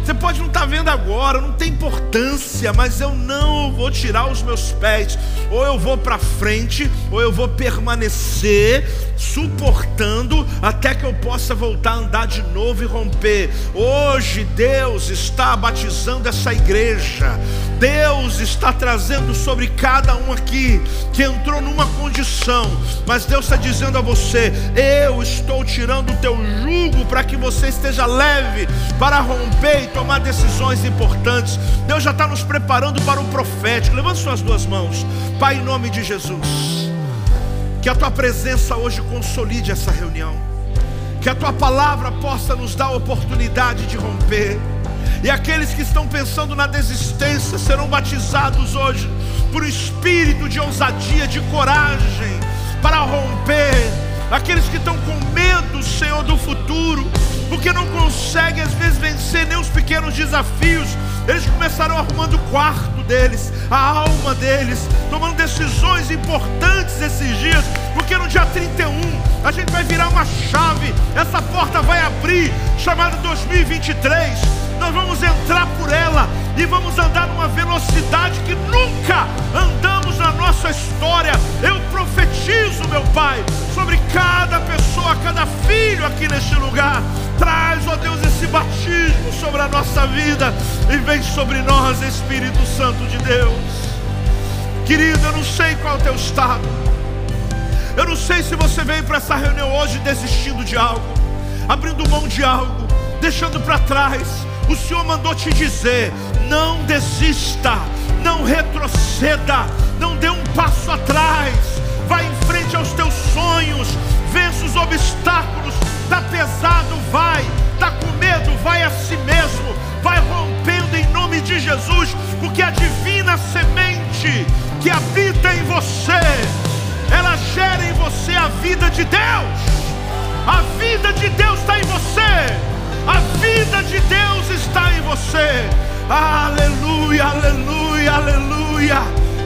Você pode não estar tá vendo agora, não tem importância, mas eu não vou tirar os meus pés. Ou eu vou para frente, ou eu vou permanecer suportando até que eu possa voltar a andar de novo e romper. Hoje Deus está batizando essa igreja. Deus está trazendo sobre cada um aqui que entrou numa condição, mas Deus está dizendo a você: Eu estou tirando o teu jugo para que você esteja leve para romper tomar decisões importantes. Deus já está nos preparando para o profético. Levante suas duas mãos, Pai, em nome de Jesus. Que a tua presença hoje consolide essa reunião. Que a tua palavra possa nos dar a oportunidade de romper. E aqueles que estão pensando na desistência serão batizados hoje por um espírito de ousadia, de coragem para romper. Aqueles que estão com medo, Senhor, do futuro, porque não conseguem às vezes vencer nem os pequenos desafios, eles começaram arrumando o quarto deles, a alma deles, tomando decisões importantes esses dias, porque no dia 31 a gente vai virar uma chave, essa porta vai abrir, chamada 2023. Nós vamos entrar por ela e vamos andar numa velocidade que nunca andamos na nossa história. Eu profetizo, meu Pai, sobre cada pessoa, cada filho aqui neste lugar. Traz, ó Deus, esse batismo sobre a nossa vida e vem sobre nós, Espírito Santo de Deus. Querido, eu não sei qual é o teu estado. Eu não sei se você veio para essa reunião hoje desistindo de algo, abrindo mão de algo, deixando para trás. O Senhor mandou te dizer: não desista, não retroceda, não dê um passo atrás. Vai em frente aos teus sonhos, vença os obstáculos. Está pesado, vai. Está com medo, vai a si mesmo. Vai rompendo em nome de Jesus, porque a divina semente que habita em você, ela gera em você a vida de Deus. A vida de Deus está em você. A vida de Deus está em você. Aleluia, aleluia, aleluia,